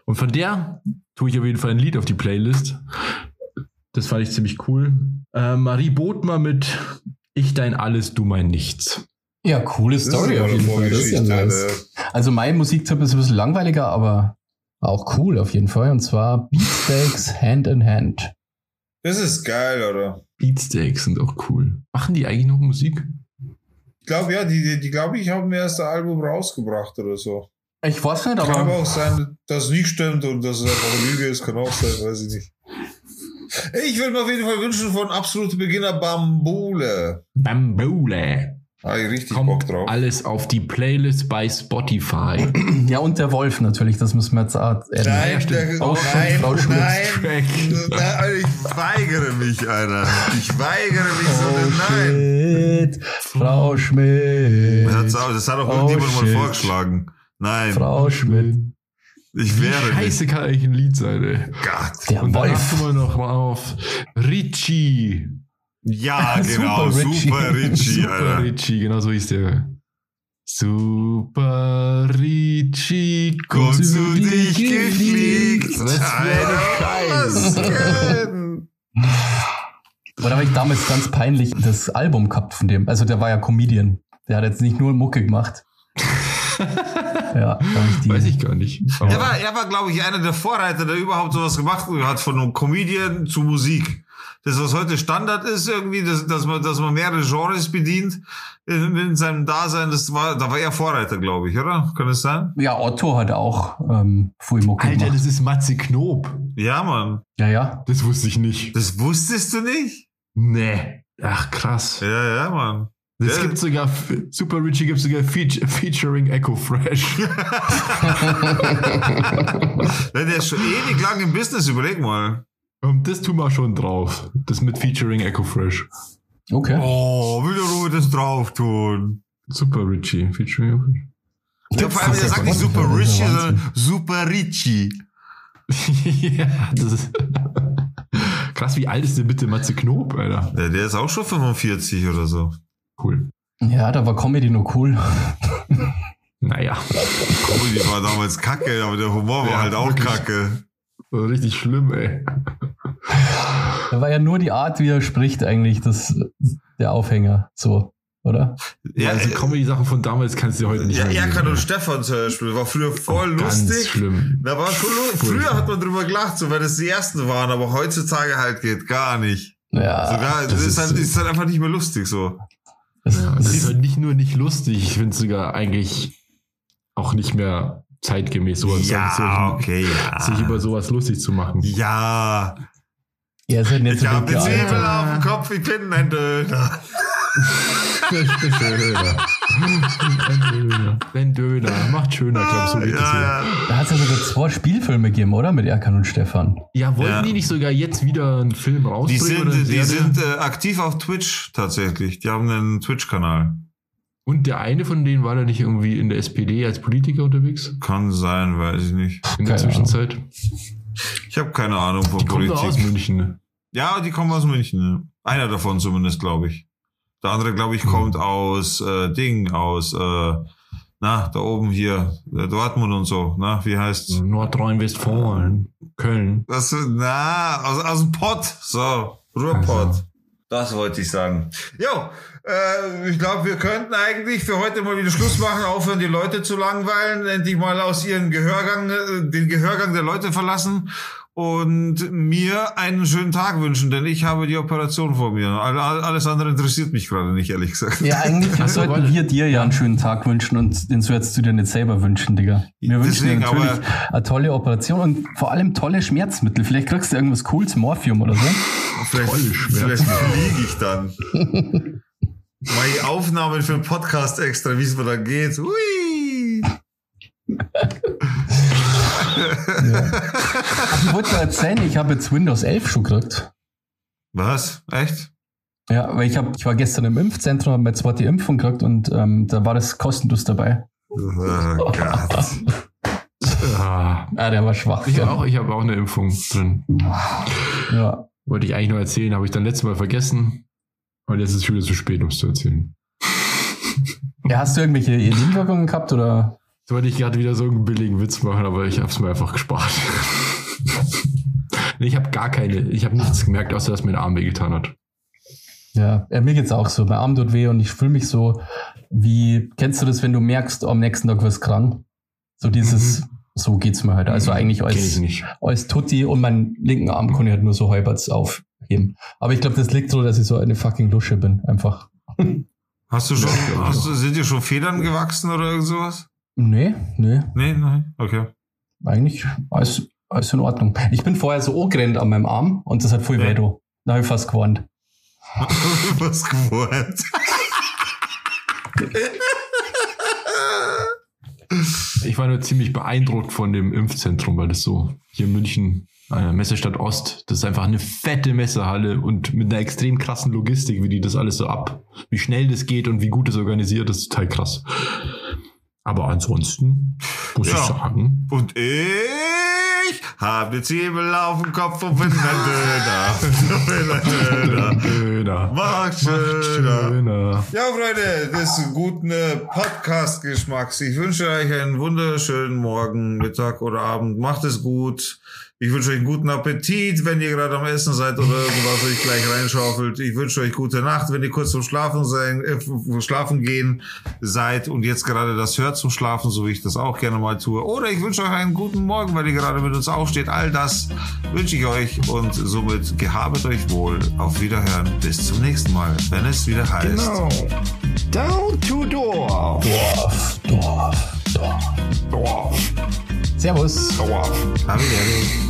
Und von der tue ich auf jeden Fall ein Lied auf die Playlist. Das fand ich ziemlich cool. Äh, Marie Bodmer mit Ich dein Alles, du mein Nichts. Ja, coole Story auf jeden Fall. Das ist ja nice. Also mein Musiktipp ist ein bisschen langweiliger, aber auch cool auf jeden Fall. Und zwar Beatsteaks Hand in Hand. Das ist geil, oder? Beatsteaks sind auch cool. Machen die eigentlich noch Musik? Ich glaube, ja, die, die, die glaube ich, haben ihr erste Album rausgebracht oder so. Ich weiß nicht, Kann aber aber auch sein, dass es nicht stimmt und dass es einfach eine Lüge ist, kann auch sein, weiß ich nicht. Ich würde mir auf jeden Fall wünschen von absolute Beginner Bambule. Bambule. Ich richtig Bock Kommt drauf. alles auf die Playlist bei Spotify. ja, und der Wolf natürlich, das müssen wir jetzt auch. Nein, stimmt. der, Auch schon nein, Track. nein, ich weigere mich, Alter. Ich weigere mich so, nein. Schmidt, Frau Schmidt, das hat doch Oh, irgendjemand mal vorgeschlagen. Nein, Frau Schmidt. ich mich. scheiße kann eigentlich ein Lied sein, ey. Gott. Der Und dann Wolf. wir noch mal auf Richie. Ja, genau, Super Richie. super Richie, Super Alter. Richie, genau so hieß der. Super Richie, kommt zu dich gefliegt. Was für eine Scheiße. Scheiße. Aber da habe ich damals ganz peinlich das Album gehabt von dem. Also der war ja Comedian. Der hat jetzt nicht nur Mucke gemacht. ja, ich die. Weiß ich gar nicht. Aber Er war, er war glaube ich, einer der Vorreiter, der überhaupt sowas gemacht hat, von einem Comedian zu Musik. Das, was heute Standard ist, irgendwie, dass, dass, man, dass man mehrere Genres bedient in, in seinem Dasein, das war, da war er Vorreiter, glaube ich, oder? Kann das sein? Ja, Otto hat auch ähm, Mucke Alter, gemacht. das ist Matze Knob. Ja, Mann. Ja, ja. Das wusste ich nicht. Das wusstest du nicht? Nee. Ach, krass. Ja, ja, Mann. Das Ja. gibt sogar, Super Richie gibt sogar Feature, Featuring Echo Fresh. Ja, der ist schon ewig lang im Business, überleg mal. Und das tun wir schon drauf. Das mit Featuring Echo Fresh. Okay. Oh, will der Ruhe das drauf tun? Super Richie. Featuring Echo Fresh. Ja, vor allem, er sagt nicht Super. Richie, sondern Super Richie. ja, das ist. Krass, wie alt ist denn bitte Matze Knob, Alter? Ja, der ist auch schon 45 oder so. Cool. Ja, da war Comedy noch cool. Naja, Comedy war damals kacke, aber der Humor war Ja, halt auch wirklich. kacke. War richtig schlimm, ey. Da war ja nur die Art, wie er spricht, eigentlich das, der Aufhänger. So, oder? Ja, also Comedy-Sachen von damals kannst du heute nicht ja mehr Erkan und. Stefan zum Beispiel war früher voll Ganz lustig. schlimm. Da war schon früher hat man drüber gelacht, so weil das die ersten waren, aber heutzutage halt geht gar nicht. Ja. Sogar, das, das ist, halt, ist halt einfach nicht mehr lustig so. Das, Ja, das ist, halt nicht nur nicht lustig, ich finde es sogar eigentlich auch nicht mehr zeitgemäß, sowas, Ja, okay, sich über ja. sowas lustig zu machen. Ja, nicht ich so habe Zwiebel gealtert. auf dem Kopf, ich bin ein Döner. Döner. Ein Döner. Ein Döner. Macht schöner, glaub so ja, geht das hier. ja. Da hat es ja sogar zwei Spielfilme gegeben, oder? Mit Erkan und Stefan. Ja, wollten Ja. die nicht sogar jetzt wieder einen Film Die rausbringen? oder eine sind, die sind äh, aktiv auf Twitch tatsächlich. Die haben einen Twitch-Kanal. Und der eine von denen war da nicht irgendwie in der SPD als Politiker unterwegs? Kann sein, weiß ich nicht. In der Keine Zwischenzeit? Ich habe keine Ahnung von Die kommen Politik. aus München. ne? Ja, die kommen aus München. Ne? Einer davon zumindest, glaube ich. Der andere, glaube ich, Hm. kommt aus äh, Ding, aus äh, na, da oben hier, äh, Dortmund und so. Na, wie heißt's? Nordrhein-Westfalen. Köln. Das, na, aus, aus dem Pott. So, Ruhrpott. Also. Das wollte ich sagen. Jo, äh, ich glaube, wir könnten eigentlich für heute mal wieder Schluss machen, aufhören, die Leute zu langweilen, endlich mal aus ihrem Gehörgang, äh, den Gehörgang der Leute verlassen und mir einen schönen Tag wünschen, denn ich habe die Operation vor mir. All- all- Alles andere interessiert mich gerade nicht, ehrlich gesagt. Ja, eigentlich sollten wir dir ja einen schönen Tag wünschen und den sollst du dir nicht selber wünschen, Digga. Wir wünschen dir Deswegen, natürlich aber- eine tolle Operation und vor allem tolle Schmerzmittel. Vielleicht kriegst du irgendwas cooles, Morphium oder so. Vielleicht, vielleicht fliege ich dann. Mal die Aufnahmen für den Podcast extra, wie es mir dann geht. Hui! ich wollte mal erzählen, ich habe jetzt Windows 11 schon gekriegt. Was? Echt? Ja, weil ich, hab, ich war gestern im Impfzentrum, habe mir zweite Impfung gekriegt und ähm, da war das kostenlos dabei. Oh Gott. Ah, Ah, der war schwach. ich habe auch, ich hab auch eine Impfung drin. Ja. Wollte ich eigentlich nur erzählen, habe ich dann letztes Mal vergessen. Und jetzt ist es schon wieder zu spät, um es zu erzählen. ja. Hast du irgendwelche Nebenwirkungen gehabt oder? Jetzt wollte ich gerade wieder so einen billigen Witz machen, aber ich habe es mir einfach gespart. Nee, ich habe gar keine, ich habe nichts gemerkt, außer dass mir der Arm wehgetan hat. Ja, mir geht's auch so. Mein Arm tut weh und ich fühle mich so wie, kennst du das, wenn du merkst, am nächsten Tag wirst du krank? So dieses, so geht's mir halt. Also eigentlich Kenn ich als, als Tutti und meinen linken Arm kann ich halt nur so halbers aufheben. Aber ich glaube, das liegt so, dass ich so eine fucking Lusche bin. Einfach. Hast du schon, hast du, sind dir schon Federn gewachsen oder irgend sowas? Nee, nee. Nee, nein. Okay. Eigentlich alles, alles in Ordnung. Ich bin vorher so angerannt an meinem Arm und das hat voll Ja. weh, du. Da habe ich fast gewarnt. Was gewohnt. Ich war nur ziemlich beeindruckt von dem Impfzentrum, weil das so hier in München, äh, Messestadt Ost, das ist einfach eine fette Messehalle und mit einer extrem krassen Logistik, wie die das alles so ab, wie schnell das geht und wie gut es organisiert ist, total krass. Aber ansonsten muss Ja. ich sagen, Und ich habe eine Zwiebel auf dem Kopf und bin ein Döner. bin ein Döner. Döner. Macht schöner. Döner. Ja, Freunde, des guten äh, Podcast-Geschmacks. Ich wünsche euch einen wunderschönen Morgen, Mittag oder Abend. Macht es gut. Ich wünsche euch einen guten Appetit, wenn ihr gerade am Essen seid oder irgendwas euch gleich reinschaufelt. Ich wünsche euch gute Nacht, wenn ihr kurz zum Schlafen sein, äh, Schlafen gehen seid und jetzt gerade das hört zum Schlafen, so wie ich das auch gerne mal tue. Oder ich wünsche euch einen guten Morgen, weil ihr gerade mit uns aufsteht. All das wünsche ich euch und somit gehabet euch wohl. Auf Wiederhören. Bis zum nächsten Mal, wenn es wieder heißt. Genau. Down to Dorf. Dorf, Dorf, Dorf. Dorf. Servus. Dorf. Arrivederci.